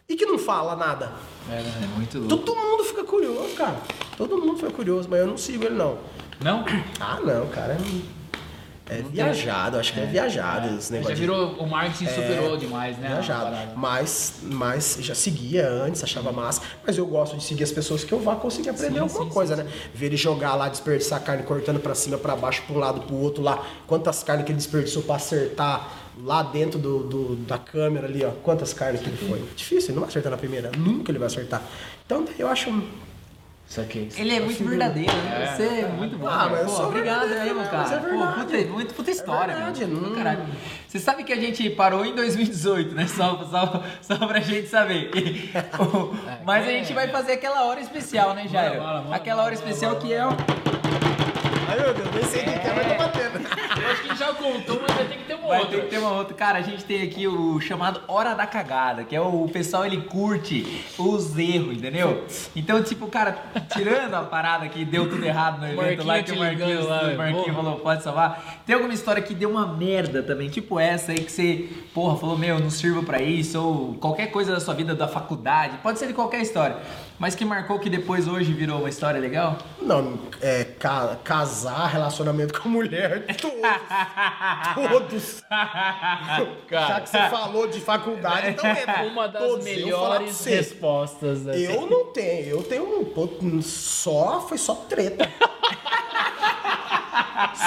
E que não fala nada. É, é muito louco. Todo mundo fica curioso, cara. Todo mundo fica curioso, mas eu não sigo ele, não. Não? Ah, não, cara. É, é viajado, acho que é, viajado esse Já negócio. de- virou... O marketing superou demais, né? Viajado. Mas, mas já seguia antes, achava massa. Mas eu gosto de seguir as pessoas que eu vá conseguir aprender alguma coisa, né? Ver ele jogar lá, desperdiçar carne cortando pra cima, pra baixo, pra um lado, pro outro lá. Quantas carnes que ele desperdiçou pra acertar lá dentro do, do- da câmera ali, ó. Quantas carnes que ele foi. Difícil, ele não vai acertar na primeira. Nunca ele vai acertar. Então eu acho. Isso aqui. Ele é muito verdadeiro, né? Você é muito bom. Ah, cara. mas eu Pô, sou obrigado mesmo, mas cara. é Pô, verdade. puta, muito puta história, verdade, mano. não- Caralho. Você sabe que a gente parou em 2018, né? Só, só, só pra gente saber. Mas a gente vai fazer aquela hora especial, né, Jairo? Aquela hora especial que é o. Ai meu Deus, nem sei quem que é, mas tô batendo. Eu acho que ele já contou, mas vai ter que ter uma Vai outra. ter que ter uma outra. Cara, a gente tem aqui o chamado Hora da Cagada, que é o, pessoal ele curte os erros, entendeu? Então, tipo, cara, tirando a parada que deu tudo errado no evento lá, que o Marquinhos, lá, o Marquinhos falou, pode salvar. Tem alguma história que deu uma merda também, tipo essa aí que você, porra, falou, meu, não sirvo pra isso, ou qualquer coisa da sua vida, da faculdade, pode ser de qualquer história, mas que marcou que depois hoje virou uma história legal? Não, é ca- casar, relacionamento com mulher, todos. todos. Já que você falou de faculdade, então entra. Uma das Todos. Melhores respostas. Né? Eu não tenho, eu tenho um pô, só, foi só treta.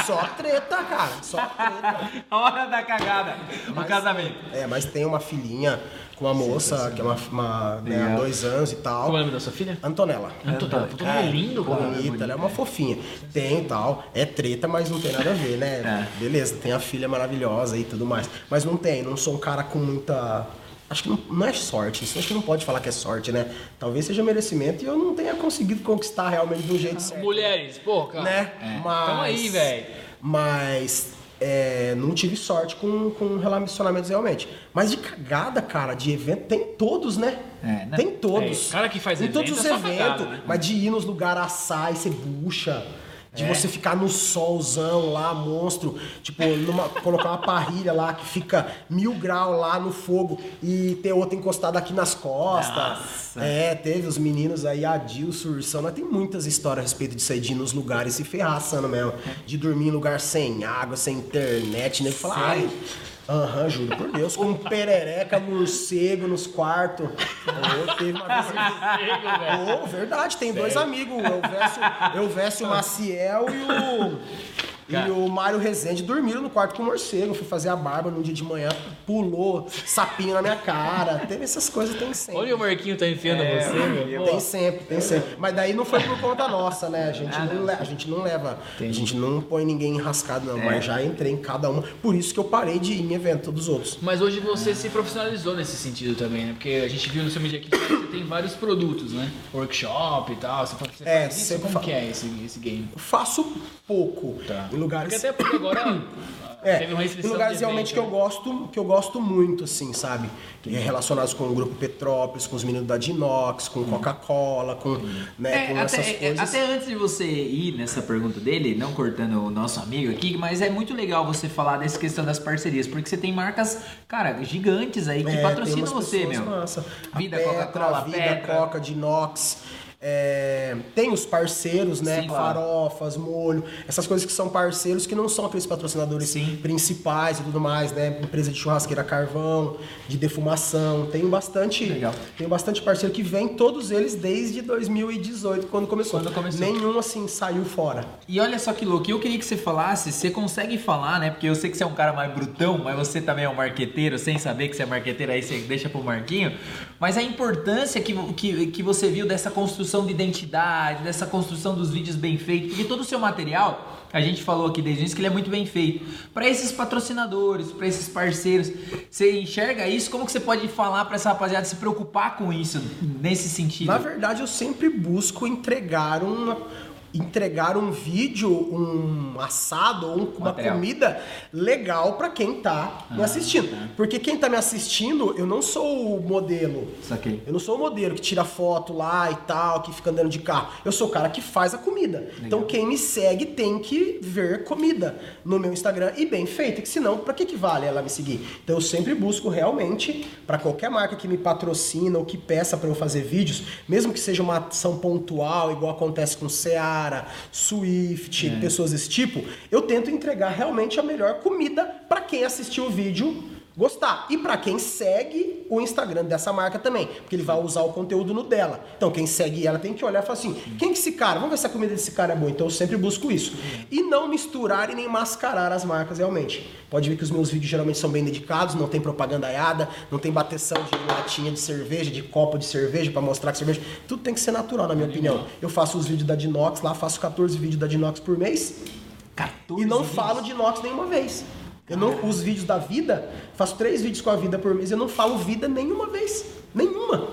só treta, cara, só treta. Hora da Cagada, no casamento. É, mas tem uma filhinha com uma moça, que é uma, uma né, há dois anos e tal. Como é o nome da sua filha? Antonella. Antônio, todo mundo lindo, cara. Bonita, ela é uma fofinha. Tem e tal. É treta, mas não tem nada a ver, né? É. Beleza, tem a filha maravilhosa e tudo mais. Mas não tem, não sou um cara com muita. Acho que não, não é sorte, isso acho que não pode falar que é sorte, né? Talvez seja merecimento e eu não tenha conseguido conquistar realmente do jeito certo. Mulheres, pô, cara. Né? Mas. Tamo aí, velho. Mas. É, não tive sorte com, com relacionamentos realmente. Mas de cagada, cara, de evento, tem todos, né? É, né? Tem todos. É, cara que faz em evento todos os é eventos. cagada, né? Mas de ir nos lugares assar e ser bucha. De você ficar no solzão lá, monstro, tipo, numa- colocar uma parrilha lá que fica mil graus lá no fogo e ter outra encostada aqui nas costas. Nossa. É, teve os meninos aí, a Dilson, Ursão, mas tem muitas histórias a respeito disso aí, de ir nos lugares se ferrar assando mesmo. De dormir em lugar sem água, sem internet, né? Falar, ai. Aham, juro por Deus, com perereca, morcego nos quartos. Ô, teve uma vez. Ô, verdade, tem dois amigos, o Elvésio, Elvésio Maciel e o. E o Mário Rezende dormiram no quarto com o morcego. Fui fazer a barba no dia de manhã, pulou sapinho na minha cara. Teve essas coisas, tem sempre. Olha o Marquinho tá enfiando É, você, meu. Tem sempre, tem sempre. Mas daí não foi por conta nossa, né? A gente, não, le- a gente não leva, a gente não põe ninguém enrascado, não. Mas já entrei em cada uma. Por isso que eu parei de ir em evento dos outros. Mas hoje você se profissionalizou nesse sentido também, né? Porque a gente viu no seu Media Kit que você tem vários produtos, né? Workshop e tal. Você faz, você É, faz isso? sempre Como fa- que é esse, esse game? Eu faço pouco Tá. Em lugares. Porque até porque agora É, em lugares realmente evento, que eu gosto, que eu gosto muito, assim, sabe? Que é relacionados com o grupo Petrópolis, com os meninos da Dinox, com Coca-Cola, com, né, com É, essas até, é, coisas. até antes de você ir nessa pergunta dele, não cortando o nosso amigo aqui, mas é muito legal você falar dessa questão das parcerias, porque você tem marcas, cara, gigantes aí que É, patrocinam tem umas você, meu. Massa. A Vida Coca-Cola, Vida Petra. Coca de inox. É, tem os parceiros, né? Sim. Farofas, molho, essas coisas que são parceiros que não são aqueles patrocinadores Sim. principais e tudo mais, né? Empresa de churrasqueira carvão, de defumação. Tenho bastante, Legal. tenho bastante parceiro que vem, todos eles desde 2018, quando começou. Quando começou. Nenhum assim saiu fora. E olha só que louco, eu queria que você falasse, você consegue falar, né? Porque eu sei que você é um cara mais brutão, mas você também é um marqueteiro, sem saber que você é marqueteiro, aí você deixa pro Marquinho. Mas a importância que, que, que você viu dessa construção de identidade, dessa construção dos vídeos bem feitos, porque todo o seu material, a gente falou aqui desde o início que ele é muito bem feito. Para esses patrocinadores, para esses parceiros, você enxerga isso? Como que você pode falar para essa rapaziada se preocupar com isso, nesse sentido? Na verdade, eu sempre busco entregar uma entregar um vídeo, um assado ou um- uma Material. comida legal pra quem tá me assistindo. Porque quem tá me assistindo, eu não sou o modelo. Saquei. Eu não sou o modelo que tira foto lá e tal, que fica andando de carro. Eu sou o cara que faz a comida. Então quem me segue tem que ver comida no meu Instagram e bem feita, que senão pra que que vale ela me seguir? Então eu sempre busco realmente pra qualquer marca que me patrocina ou que peça pra eu fazer vídeos, mesmo que seja uma ação pontual, igual acontece com Seara, Swift, pessoas desse tipo, eu tento entregar realmente a melhor comida pra quem assistiu o vídeo gostar. E pra quem segue o Instagram dessa marca também, porque ele vai usar o conteúdo no dela. Então quem segue ela tem que olhar e falar assim: quem que esse cara? Vamos ver se a comida desse cara é boa. Então eu sempre busco isso. E não misturar e nem mascarar as marcas realmente. Pode ver que os meus vídeos geralmente são bem dedicados, não tem propagandaiada, não tem bateção de latinha de cerveja, de copo de cerveja pra mostrar que cerveja. Tudo tem que ser natural, na minha opinião. Eu faço os vídeos da Dinox, lá faço 14 vídeos da Dinox por mês. 14 E não vídeos. falo de inox nenhuma vez. Eu não, os vídeos da vida, faço três vídeos com a vida por mês, eu não falo vida nenhuma vez. Nenhuma.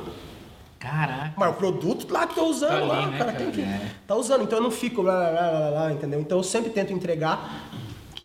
Caraca. Mas o produto lá que tô usando, Tá ali, lá, né, o cara cara? tem que. É. Tá usando, então eu não fico lá, lá, lá, lá, entendeu? Então eu sempre tento entregar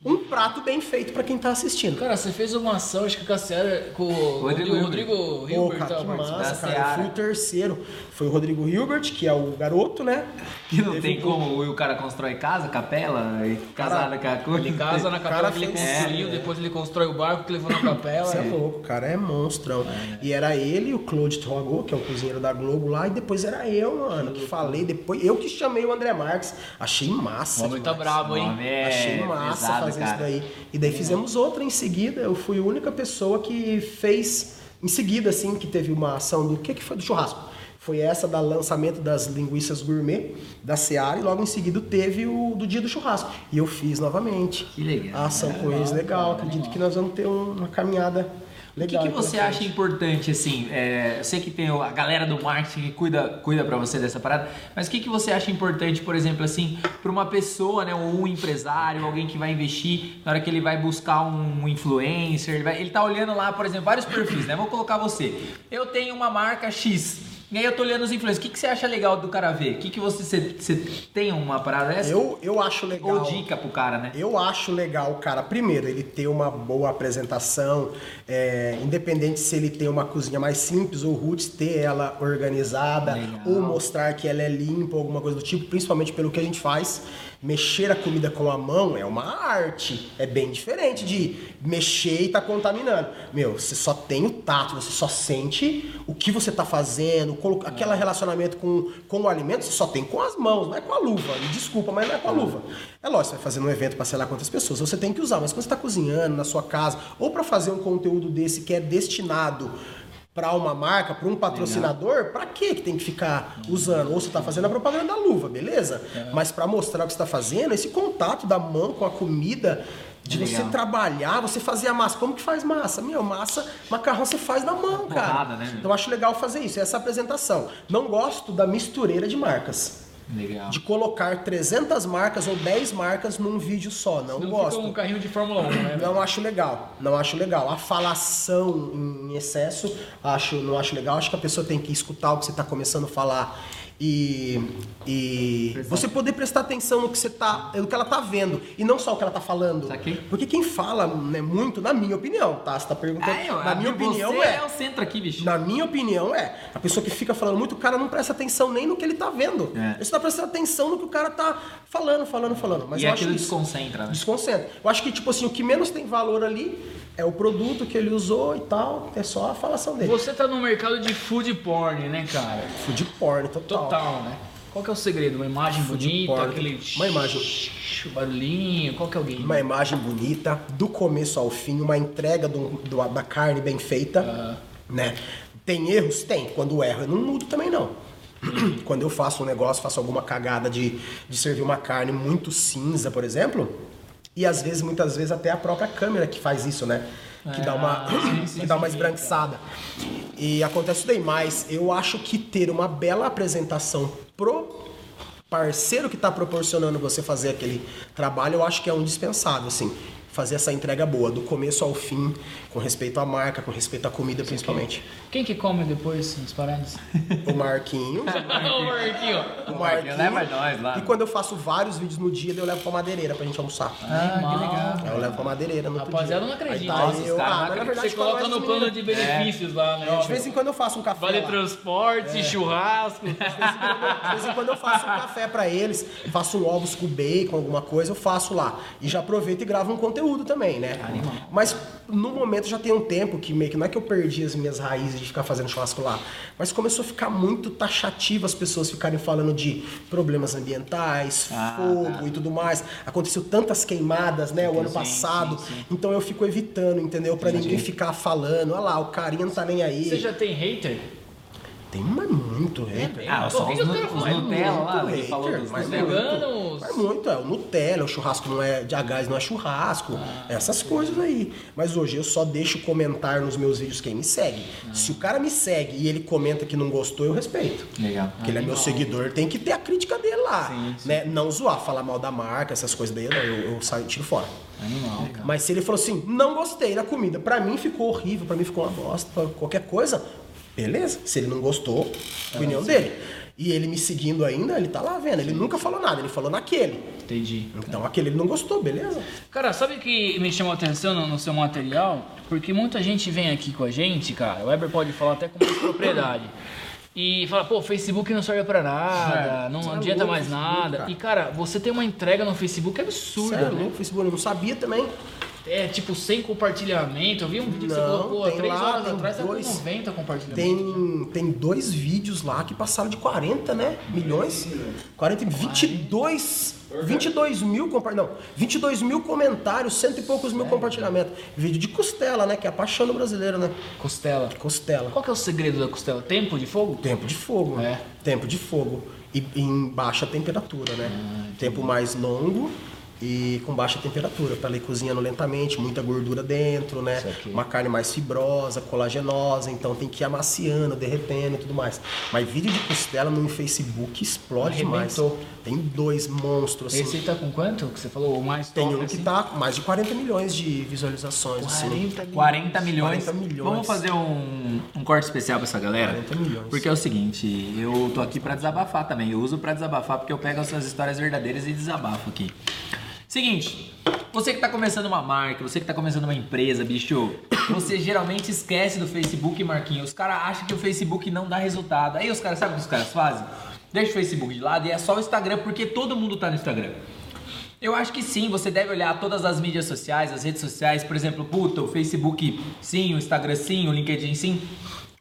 um prato bem feito pra quem tá assistindo. Cara, você fez uma ação, acho que com a Seara, com o Rodrigo Rodrigo, Rodrigo Pô, Hilbert. cara, que massa, cara. Eu fui o terceiro. Foi o Rodrigo Hilbert, que é o garoto, né? Que não Teve tem um- como o cara constrói casa, capela, e casada com a coisa. Ele casa na capela que ele construiu, é. depois ele constrói o barco que levou na capela. Você é louco, o cara é monstrão. E era ele e o Claude Trogo, que é o cozinheiro da Globo lá, e depois era eu, mano, que falei depois. Eu que chamei o André Marques. Achei massa. O homem tá brabo, hein? É Achei massa pesado, fazer cara. isso daí. E daí fizemos outra em seguida. Eu fui a única pessoa que fez em seguida, assim, que teve uma ação do. Que, que foi? Do churrasco. Foi essa da lançamento das linguiças gourmet da Seara e logo em seguida teve o do dia do churrasco. E eu fiz novamente. Que legal. A ação com eles, legal. Acredito que nós vamos ter um- uma caminhada O que, legal. que você acha importante, assim? é, eu sei que tem a galera do marketing que cuida, cuida para você dessa parada, mas o que, que você acha importante, por exemplo, assim, para uma pessoa, né, ou um empresário, alguém que vai investir, na hora que ele vai buscar um influencer, ele, vai, ele tá olhando lá, por exemplo, vários perfis, né? Vou colocar você. Eu tenho uma marca X. E aí eu tô olhando os influencers. O que, que você acha legal do cara ver? O que, que você, você, você tem uma parada dessa? Eu, eu acho legal. Ou dica pro cara, né? Eu acho legal, cara, primeiro, ele ter uma boa apresentação, é, independente se ele tem uma cozinha mais simples ou roots, ter ela organizada, Legal. ou mostrar que ela é limpa, alguma coisa do tipo, principalmente pelo que a gente faz. Mexer a comida com a mão é uma arte. É bem diferente de mexer e tá contaminando. Meu, você só tem o tato, você só sente o que você tá fazendo, aquele relacionamento com, com o alimento, você só tem com as mãos, não é com a luva. Me desculpa, mas não é com a luva. É lógico, você vai fazer um evento para sei lá quantas pessoas, você tem que usar, mas quando você tá cozinhando na sua casa, ou para fazer um conteúdo desse que é destinado para uma marca, para um patrocinador, para que que tem que ficar usando? Ou você tá fazendo a propaganda da luva, beleza? Mas para mostrar o que você tá fazendo, esse contato da mão com a comida, de É você legal. trabalhar, você fazer a massa. Como que faz massa? Meu, massa, macarrão você faz na mão, cara. Porrada, né, meu? Então eu acho legal fazer isso, essa apresentação. Não gosto da mistureira de marcas. Legal. De colocar 300 marcas ou 10 marcas num vídeo só, não, Não gosto. fica um carrinho de Fórmula 1, né? Não acho legal, não acho legal. A falação em excesso, acho, não acho legal. Acho que a pessoa tem que escutar o que você está começando a falar e, e você poder prestar atenção no que você tá, no que ela tá vendo e não só o que ela tá falando. Saquei. Porque quem fala né, muito, na minha opinião, tá? Você tá perguntando. Ah, eu, na minha opinião é. é o centro aqui, bicho. Na minha opinião, é. A pessoa que fica falando muito, o cara não presta atenção nem no que ele tá vendo. É. Ele só tá prestando atenção no que o cara tá falando, falando, falando. Mas e eu acho aquilo isso. desconcentra, né? Desconcentra. Eu acho que, tipo assim, o que menos tem valor ali é o produto que ele usou e tal. É só a falação dele. Você tá no mercado de food porn, né, cara? Food porn, total. Total, né? Qual que é o segredo? Uma imagem Food bonita, porn. aquele Uma imagem. barulhinho, qual que é o game? Uma imagem bonita, do começo ao fim, uma entrega do, do- da carne bem feita. Né? Tem erros? Tem. Quando erro, eu não mudo também não. Quando eu faço um negócio, faço alguma cagada de, de servir uma carne muito cinza, por exemplo, e às vezes, muitas vezes, até a própria câmera que faz isso, né? Que dá uma, que dá uma esbranquiçada. E acontece daí, mas eu acho que ter uma bela apresentação pro parceiro que está proporcionando você fazer aquele trabalho, eu acho que é um dispensável, assim. Fazer essa entrega boa, do começo ao fim, com respeito à marca, com respeito à comida, principalmente. Quem que come depois nas paradas? O Marquinho. Ô, Marquinho. o Marquinho, leva nós lá. E quando eu faço vários vídeos no dia, eu levo pra madeireira pra gente almoçar. Ah, que legal. Aí eu levo pra madeireira no Rapaziada, dia. não acredito. Aí tá Nossa, os eu, caras ah, mas na verdade, Você coloca no mais plano de benefícios lá, né? De vez em quando eu faço um café Vale lá. transporte, churrasco. De vez em quando eu faço um café pra eles, faço um ovos com bacon, alguma coisa, eu faço lá. E já aproveito e gravo um conteúdo também, né? Mas no momento já tem um tempo que meio que não é que eu perdi as minhas raízes de ficar fazendo churrasco lá, mas começou a ficar muito taxativo as pessoas ficarem falando de problemas ambientais, Ah, fogo tá. e tudo mais. Aconteceu tantas queimadas, né, o ano passado. sim, sim. Então eu fico evitando, entendeu? Pra ninguém ficar falando, olha lá, o carinha não tá nem aí. Você já tem hater? Tem mas muito hater. Ah, só os, que os nu- caras os? Nutella lá, muito ele falou hater, dos mas Nutella. Veganos? Mas muito, é o Nutella, o churrasco não é de a gás, não é churrasco, essas coisas aí. Mas hoje eu só deixo comentar nos meus vídeos quem me segue. Se o cara me segue e ele comenta que não gostou, eu respeito. Legal. Porque ele é meu seguidor, tem que ter a crítica dele lá. Né? Não zoar, falar mal da marca, essas coisas daí, eu, eu saio tiro fora. Animal. Mas se ele falou assim, não gostei da comida, pra mim ficou horrível, pra mim ficou uma bosta, qualquer coisa, beleza. Se ele não gostou, opinião dele. E ele me seguindo ainda, ele tá lá vendo. Ele nunca falou nada, ele falou naquele. Entendi. Então aquele ele não gostou, beleza. Cara, sabe o que me chamou a atenção no, no seu material? Porque muita gente vem aqui com a gente, cara. O Weber pode falar até com mais propriedade. E fala, pô, Facebook não serve pra nada, não Você é adianta louco, mais Facebook, nada. cara. E, cara, você tem uma entrega no Facebook absurda, Sério, né? no Facebook eu não sabia também. É, tipo, sem compartilhamento. Eu vi um vídeo que você Não, colocou há tem três lá, horas tem atrás, tá com dois. 90 compartilhamentos. Tem, tem dois vídeos lá que passaram de 40, né? Milhões. 40, 22, 22 mil não, 22 mil comentários, cento e poucos mil compartilhamentos. Vídeo de costela, né? Que é a paixão do brasileiro, né? Costela. Costela. Qual que é o segredo da costela? Tempo de fogo? Tempo de fogo. É. Tempo de fogo. E em baixa temperatura, né? Tempo mais longo, e com baixa temperatura, para ela ir cozinhando lentamente, muita gordura dentro, né? Uma carne mais fibrosa, colagenosa, então tem que ir amaciando, derretendo e tudo mais. Mas vídeo de costela no Facebook explode demais. Tem dois monstros assim. Esse aí tá com quanto? Que você falou o mais Tem top, um que assim? tá com mais de 40 milhões de visualizações. assim. 40 mil. 40 milhões. 40 milhões. Vamos fazer um, um corte especial pra essa galera? 40 milhões. Porque é o seguinte, eu tô aqui pra desabafar também. Eu uso pra desabafar porque eu pego as suas histórias verdadeiras e desabafo aqui. Seguinte, você que tá começando uma marca, você que tá começando uma empresa, bicho, você geralmente esquece do Facebook, Marquinhos. Os caras acham que o Facebook não dá resultado. Aí os caras, sabe o que os caras fazem? Deixa o Facebook de lado e é só o Instagram, porque todo mundo tá no Instagram. Eu acho que sim, você deve olhar todas as mídias sociais, as redes sociais, por exemplo, puta, o Facebook sim, o Instagram sim, o LinkedIn sim.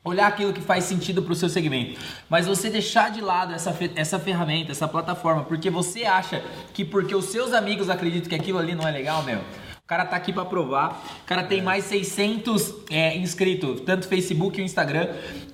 Olhar aquilo que faz sentido pro seu segmento. Mas você deixar de lado essa, essa ferramenta, essa plataforma, porque você acha que porque os seus amigos acreditam que aquilo ali não é legal, meu. O cara tá aqui pra provar. O cara tem mais 600 é, inscritos, tanto Facebook e o Instagram.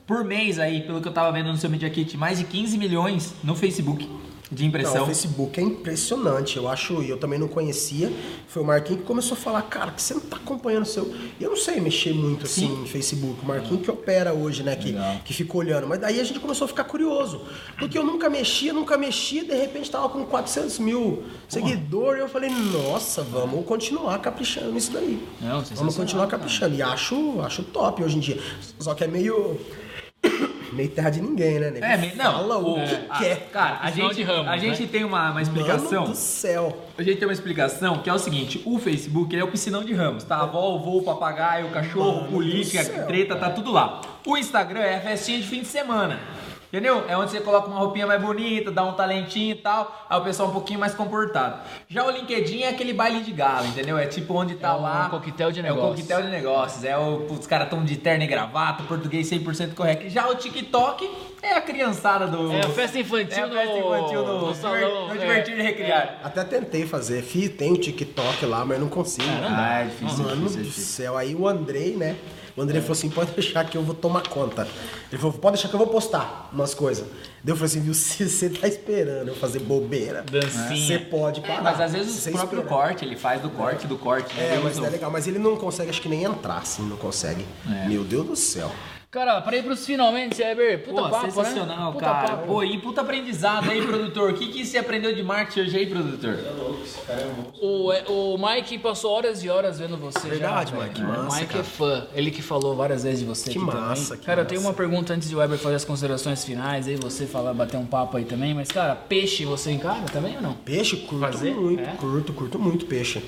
Por mês aí, pelo que eu tava vendo no seu Media Kit, mais de 15 milhões no Facebook de Não, impressão. o Facebook é impressionante, eu acho, e eu também não conhecia. Foi o Marquinhos que começou a falar, cara, que você não tá acompanhando o seu. E eu não sei mexer muito assim em Facebook. O Marquinhos que opera hoje, né? Que, Legal. que fica olhando. Mas daí a gente começou a ficar curioso. Porque eu nunca mexia, nunca mexia, de repente tava com 400 mil seguidores. Eu falei, nossa, vamos continuar caprichando nisso daí. Não, vamos continuar cara. caprichando. E acho, acho top hoje em dia. Só que é meio. Meio terra de ninguém, né, nego? É, me- não. Fala o é, que quer. Cara, a Final gente, de ramos, a gente né? tem uma, uma explicação. Mano do céu. A gente tem uma explicação que é o seguinte: o Facebook ele é o piscinão de ramos, tá? A avó, o vô, o papagaio, o cachorro, Mano política, do céu, treta, tá tudo lá. O Instagram é a festinha de fim de semana. Entendeu? É onde você coloca uma roupinha mais bonita, dá um talentinho e tal, aí o pessoal é um pouquinho mais comportado. Já o LinkedIn é aquele baile de gala, entendeu? É tipo onde tá É um lá. coquetel de É o negócios. coquetel de negócios. É o, os caras tão de terno e gravata, português 100% correto. Já o TikTok é a criançada do. É a festa infantil É a festa infantil no, no no salão, No é. divertir e recriar. Até tentei fazer, fi, tem o TikTok lá, mas não consigo. Ah, é difícil, Mano difícil, é do difícil. céu, aí o Andrei, né? O Andrei falou assim: pode deixar que eu vou tomar conta. Ele falou: pode deixar que eu vou postar umas coisas. Daí eu falei assim: viu, se você tá esperando eu fazer bobeira, Dancinha. você pode parar. É, mas às vezes o próprio corte, ele faz do corte, do corte. É, mas é o- legal. Mas ele não consegue, acho que nem entrar, assim, não consegue. É. Meu Deus do céu. Cara, pra ir pros finalmente, Eber. Puta Pô, papo, sensacional, né? Puta cara. papo. Pô, e puta aprendizado aí, produtor. O que, que você aprendeu de marketing hoje aí, produtor? O, é, o Mike passou horas e horas vendo você. Verdade, já, Mike, massa, O Mike cara. é fã. Ele que falou várias vezes de você Que aqui massa, também. que cara, eu massa. tenho uma pergunta antes de o Weber fazer as considerações finais, aí você falar, bater um papo aí também. Mas, cara, peixe você encara também ou não? Peixe, curto Fazer? muito, É? curto, curto muito peixe.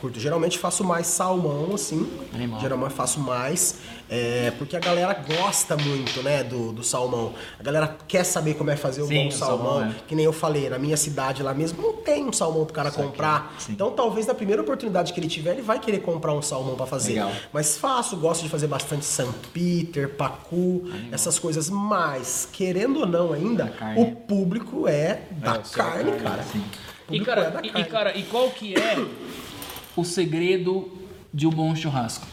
Curto. Geralmente faço mais salmão, assim. Animal. Geralmente faço mais. é, porque a galera gosta muito, né, do, do salmão. A galera quer saber como é fazer um Sim, bom o salmão. salmão, é. Que nem eu falei, na minha cidade lá mesmo não tem um salmão pro cara comprar. sim. Então talvez na primeira oportunidade que ele tiver, ele vai querer comprar um salmão pra fazer. Legal. Mas faço, gosto de fazer bastante San Peter, Pacu, essas coisas. Mas, querendo ou não ainda, carne. o público é da carne, cara. sim. O E cara, é da e, e, carne. cara, e qual que é o segredo de um bom churrasco?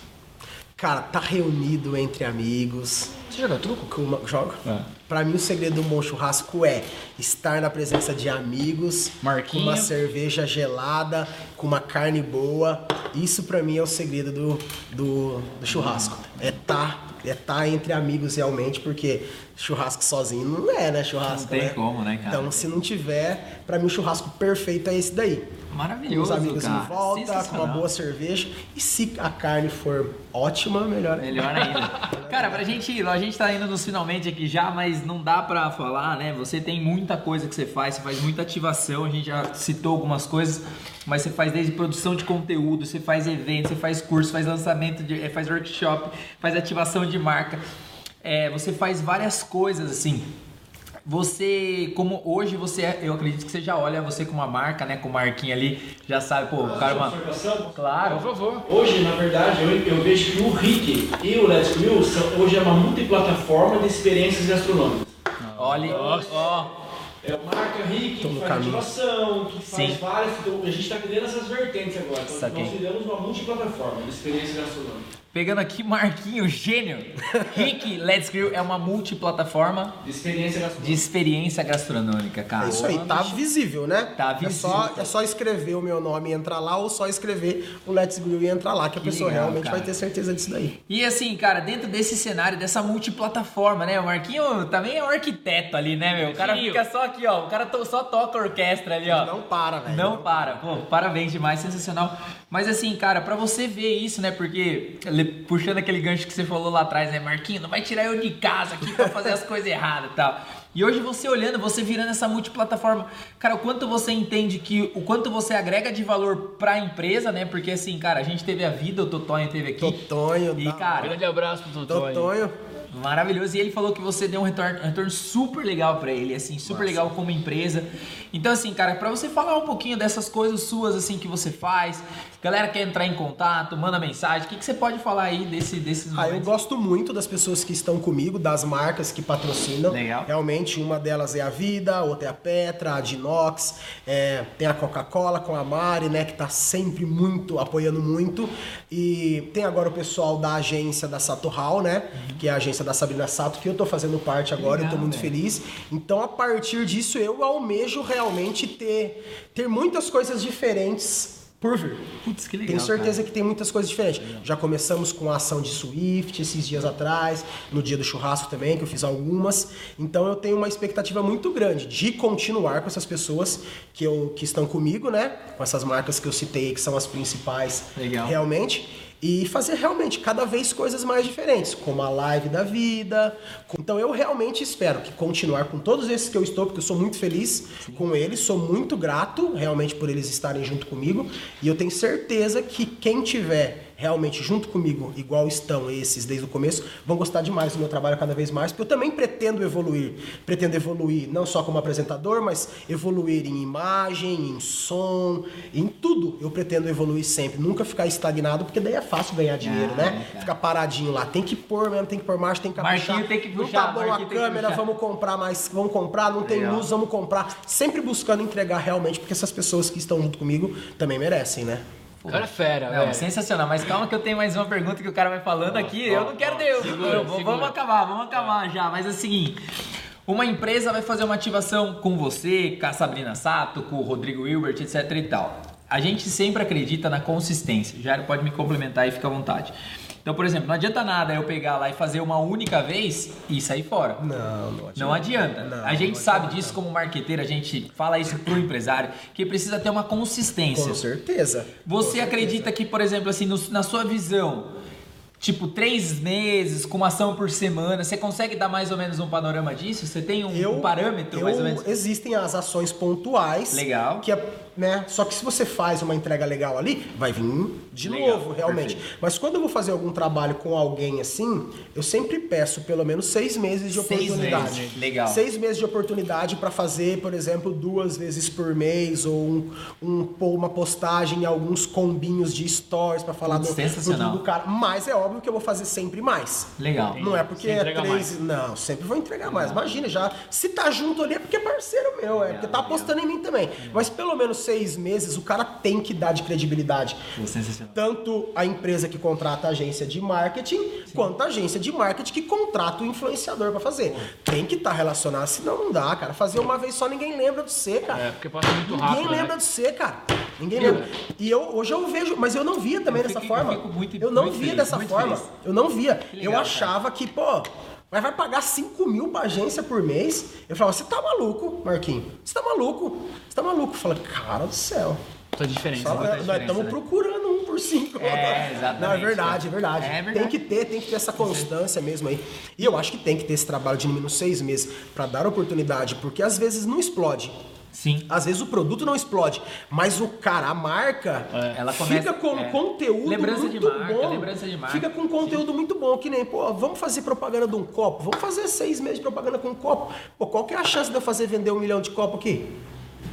Cara, tá reunido entre amigos. Você joga truco? Com uma, joga? É. Pra mim, o segredo de um bom churrasco é estar na presença de amigos, Marquinho. com uma cerveja gelada, com uma carne boa. Isso pra mim é o segredo do, do, do churrasco. É tá, é tá entre amigos realmente, porque churrasco sozinho não é, né? Churrasco, Não tem né? como, né, cara? Então, se não tiver, pra mim o churrasco perfeito é esse daí. Com Maravilhoso, os amigos cara. em volta, com uma boa cerveja. E se a carne for ótima, melhor ainda. Melhor ainda. Cara, pra gente ir, a gente tá indo nos finalmente aqui já, mas não dá pra falar, né? Você tem muita coisa que você faz, você faz muita ativação, a gente já citou algumas coisas, mas você faz desde produção de conteúdo, você faz evento, você faz curso, faz lançamento, de, eh, faz workshop, faz ativação de marca. É, você faz várias coisas assim. Você, como hoje você, é- eu acredito que você já olha você com uma marca, né, com marquinha ali, já sabe, pô, o cara é uma? Claro. Por favor. Hoje, na verdade, eu, eu vejo que o Rick e o Let's Grill são, hoje é uma multiplataforma de experiências gastronômicas. Olha, ó, É a marca Rick, Tô que faz caminho. ativação, que faz Sim. várias. Então a gente está criando essas vertentes agora. Então Saquei. nós criamos uma multiplataforma de experiência gastronômica. Pegando aqui Marquinho, gênio. Rick Let's Grill é uma multiplataforma De experiência de gastronômica. experiência gastronômica, cara. É isso aí, tá visível, né? Tá É só, visível. é só escrever o meu nome e entrar lá, ou só escrever o Let's Grill e entrar lá, que a Que pessoa legal, realmente cara. vai ter certeza disso daí. E assim, cara, dentro desse cenário, dessa multiplataforma, né? O Marquinho também é um arquiteto ali, né, meu? O cara fica só aqui, ó. O cara to- só toca a orquestra ali, ó. Não para, velho. Não para. Pô, parabéns demais, sensacional. Mas assim, cara, pra você ver isso, né? Porque, le- puxando aquele gancho que você falou lá atrás, né? Marquinho, não vai tirar eu de casa aqui pra fazer as coisas erradas e tal. E hoje você olhando, você virando essa multiplataforma, cara, o quanto você entende que, o quanto você agrega de valor pra empresa, né? Porque assim, cara, a gente teve a vida, o Totonho teve aqui. Totonho, E, tá. cara, Grande abraço pro Totonho. Totonho. Maravilhoso. E ele falou que você deu um retorno, um retorno super legal pra ele, assim, super legal como empresa. Então, assim, cara, pra você falar um pouquinho dessas coisas suas, assim, que você faz, galera quer entrar em contato, manda mensagem, o que, que você pode falar aí desse, desses Ah, eu gosto muito das pessoas que estão comigo, das marcas que patrocinam. Legal. Realmente, uma delas é a Vida, outra é a Petra, a Dinox, é, tem a Coca-Cola com a Mari, né, que tá sempre muito, apoiando muito. E tem agora o pessoal da agência da Sato Hall, né, que é a agência da Sabrina Sato, que eu tô fazendo parte agora, eu tô legal, muito velho. feliz. Então, a partir disso, eu almejo realmente ter, ter muitas coisas diferentes por vir. Putz, que legal. Tenho certeza cara. que tem muitas coisas diferentes. Já começamos com a ação de Swift esses dias atrás, no dia do churrasco também, que eu fiz algumas. Então eu tenho uma expectativa muito grande de continuar com essas pessoas que, eu, que estão comigo, né? Com essas marcas que eu citei, que são as principais Legal. realmente. E fazer realmente cada vez coisas mais diferentes, como a live da vida. Então eu realmente espero que continuar com todos esses que eu estou, porque eu sou muito feliz com eles, sou muito grato realmente por eles estarem junto comigo. E eu tenho certeza que quem tiver realmente junto comigo, igual estão esses desde o começo, vão gostar demais do meu trabalho cada vez mais, porque eu também pretendo evoluir. Pretendo evoluir não só como apresentador, mas evoluir em imagem, em som, em tudo. Eu pretendo evoluir sempre, nunca ficar estagnado, porque daí é fácil ganhar dinheiro, Ah, né? Ficar paradinho lá. Tem que pôr mesmo, tem que pôr marcha, tem que caprichar. Marquinho tem que Não puxar, tá bom a câmera, vamos comprar mais, vamos comprar, não tem Legal. luz, vamos comprar. Sempre buscando entregar realmente, porque essas pessoas que estão junto comigo também merecem, né? O cara é fera, Não, velho. sensacional, mas calma que eu tenho mais uma pergunta que o cara vai falando aqui. eu não quero segura, eu segura. Vamos acabar, vamos acabar já. Mas é o seguinte: uma empresa vai fazer uma ativação com você, com a Sabrina Sato, com o Rodrigo Wilbert, etc e tal. A gente sempre acredita na consistência. Jairo pode me complementar e fica à vontade. Então, por exemplo, não adianta nada eu pegar lá e fazer uma única vez e sair fora. Não, não adianta. Não adianta. Não, a gente sabe adianta. disso como marqueteiro, a gente fala isso pro empresário, que precisa ter uma consistência. Com certeza. Você Com acredita que, por exemplo, assim, no- na sua visão, tipo, três meses, com uma ação por semana, você consegue dar mais ou menos um panorama disso? Você tem um, um parâmetro, eu- mais ou menos? Existem as ações pontuais. Legal. Que é, né? Só que se você faz uma entrega legal ali, vai vir de Legal, novo, realmente. perfeito. Mas quando eu vou fazer algum trabalho com alguém assim, eu sempre peço pelo menos seis meses de Seis oportunidade. meses, legal. Seis meses de oportunidade para fazer, por exemplo, duas vezes por mês ou um, um- uma postagem em alguns combinhos de stories para falar do, do, do cara. Mas é óbvio que eu vou fazer sempre mais. Legal. Não é porque é três. Não, sempre vou entregar mais. Imagina, já. Se tá junto ali é porque é parceiro meu, é porque tá apostando em mim também. Mas pelo menos seis meses o cara tem que dar de credibilidade. Tanto a empresa que contrata a agência de marketing, quanto a agência de marketing que contrata o influenciador pra fazer. Tem que estar relacionado, senão não dá, cara. Fazer uma vez só ninguém lembra de você, cara. É, porque passa muito Ninguém rápido, lembra né? de você, cara. Ninguém lembra. E eu, hoje eu vejo, mas eu não via também Eu dessa fico- eu forma. fico muito- eu não via feliz, dessa forma. feliz. Eu não via. legal, eu achava que, pô, mas vai pagar 5 mil pra agência por mês. Eu falava, você tá maluco, Marquinhos? Você tá maluco? Você tá maluco? Eu falei, cara do céu. Puta diferença. Só- nós estamos né? procurando um por cinco. É, exatamente, Não, é verdade, é verdade. É verdade. Tem que ter, tem que ter essa constância mesmo aí. E eu acho que tem que ter esse trabalho de no mínimo seis meses pra dar oportunidade, porque às vezes não explode. Sim. Às vezes o produto não explode, mas o cara, a marca, Ela fica começa- com é. conteúdo Lembrança de muito marca, bom. lembrança de marca. Fica com conteúdo muito bom, que nem, pô, vamos fazer propaganda de um copo, vamos fazer seis meses de propaganda com um copo. Pô, qual que é a chance de eu fazer vender um milhão de copo aqui?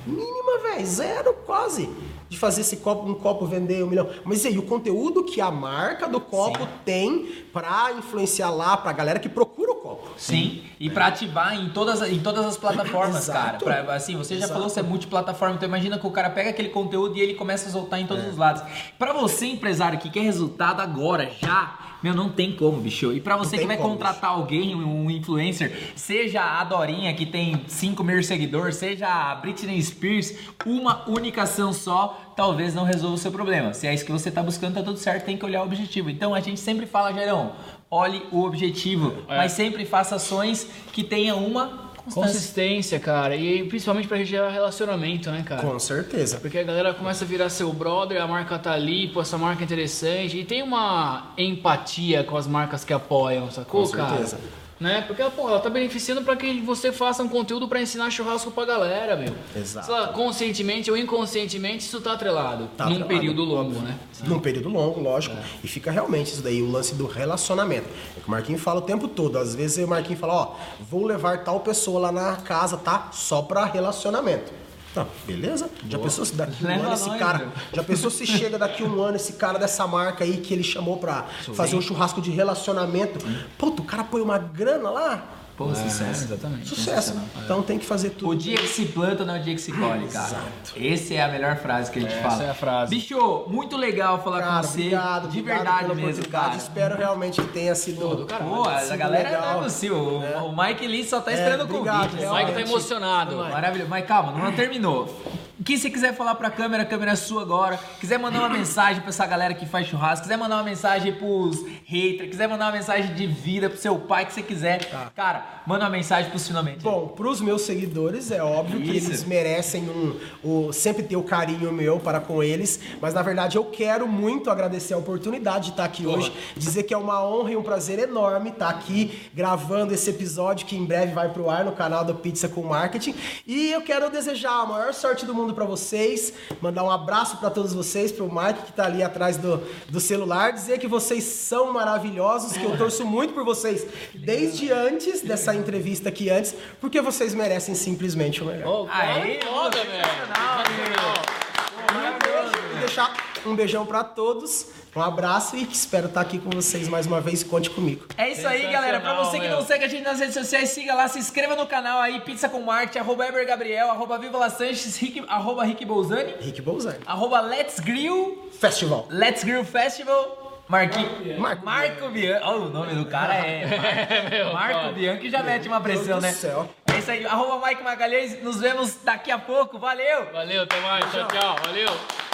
Mínima, velho, zero quase. De fazer esse copo, um copo vender um milhão. Mas e aí, o conteúdo que a marca do copo Sim. tem pra influenciar lá pra galera que procura Sim, e pra ativar em todas, em todas as plataformas, cara. Pra- assim, você já Exato. falou que é multiplataforma, então imagina que o cara pega aquele conteúdo e ele começa a soltar em É. todos os lados. Pra você, empresário, que quer resultado agora, já, meu, não tem como, bicho. E pra você que vai como, contratar alguém, um influencer, seja a Dorinha, que tem 5 mil seguidores, seja a Britney Spears, uma única ação só, talvez não resolva o seu problema. Se é isso que você tá buscando, tá tudo certo, tem que olhar o objetivo. Então a gente sempre fala, Jairão, olhe o objetivo, É. mas sempre faça ações que tenham uma. Consistência, cara. E principalmente pra gerar relacionamento, né, cara? Com certeza. Porque a galera começa a virar seu brother, a marca tá ali, pô, essa marca é interessante. E tem uma empatia com as marcas que apoiam, sacou, Com cara? Né? Porque, pô, ela tá beneficiando pra que você faça um conteúdo pra ensinar churrasco pra galera, meu. Exato. Sei lá, conscientemente ou inconscientemente, isso tá atrelado. Tá num atrelado. período longo, né? Num período longo, lógico. É. E fica realmente isso daí, o lance do relacionamento. É que o Marquinhos fala o tempo todo. Às vezes o Marquinhos fala, ó, vou levar tal pessoa lá na casa, tá? Só pra relacionamento. Tá, beleza? Já pensou se daqui um Leva ano esse nós, cara. meu. Já pensou se chega daqui um ano esse cara dessa marca aí que ele chamou pra fazer um churrasco de relacionamento? Puta, o cara põe uma grana lá? Pô, sucesso. É, exatamente. Sucesso. Então tem que fazer tudo. O dia que se planta não é o dia que se colhe, cara. Exato. Essa é a melhor frase que a gente Essa fala. é a frase. Bicho, muito legal falar Cara, com você. obrigado, de obrigado verdade mesmo, cara. Espero realmente que tenha sido. Pô, caralho. Pô, a sido galera legal. é possível. O, o Mike Lee só tá É, esperando o obrigado, convite. O realmente. Mike tá emocionado. Maravilhoso. Mas calma, não terminou. O que você quiser falar pra câmera, a câmera é sua agora. Quiser mandar uma mensagem pra essa galera que faz churrasco, quiser mandar uma mensagem pros haters, quiser mandar uma mensagem de vida pro seu pai, que você quiser. Cara, manda uma mensagem pros finalmente. Bom, pros meus seguidores, é óbvio que Isso. eles merecem um, o, sempre ter o carinho meu para com eles, mas na verdade eu quero muito agradecer a oportunidade de estar aqui hoje, dizer que é uma honra e um prazer enorme estar aqui gravando esse episódio que em breve vai pro ar no canal do Pizza com Marketing. E eu quero desejar a maior sorte do mundo para vocês, mandar um abraço para todos vocês, pro Mike que tá ali atrás do, do celular, dizer que vocês são maravilhosos, que eu torço muito por vocês desde antes dessa entrevista aqui antes, porque vocês merecem simplesmente o melhor. Aê, foda, sensacional, velho. E deixar um beijão pra todos, um abraço e espero estar aqui com vocês mais uma vez. Conte comigo. É isso aí, galera. Pra você que não segue a gente nas redes sociais, siga lá, se inscreva no canal aí, Pizza com Marte, arroba Eber Gabriel, arroba Viva La Sanches, Rick, arroba Rick Bolzani, Rick Bolzani. arroba Let's Grill, Festival. Let's Grill Festival. Marqui... Marco Marco Bianchi. Olha o nome do cara é. meu, Marco foda. Bianchi já mete uma pressão, né? céu. É isso aí. Arroba Mike Magalhães. Nos vemos daqui a pouco. Valeu! Valeu, até mais. Tchau, tchau. Valeu.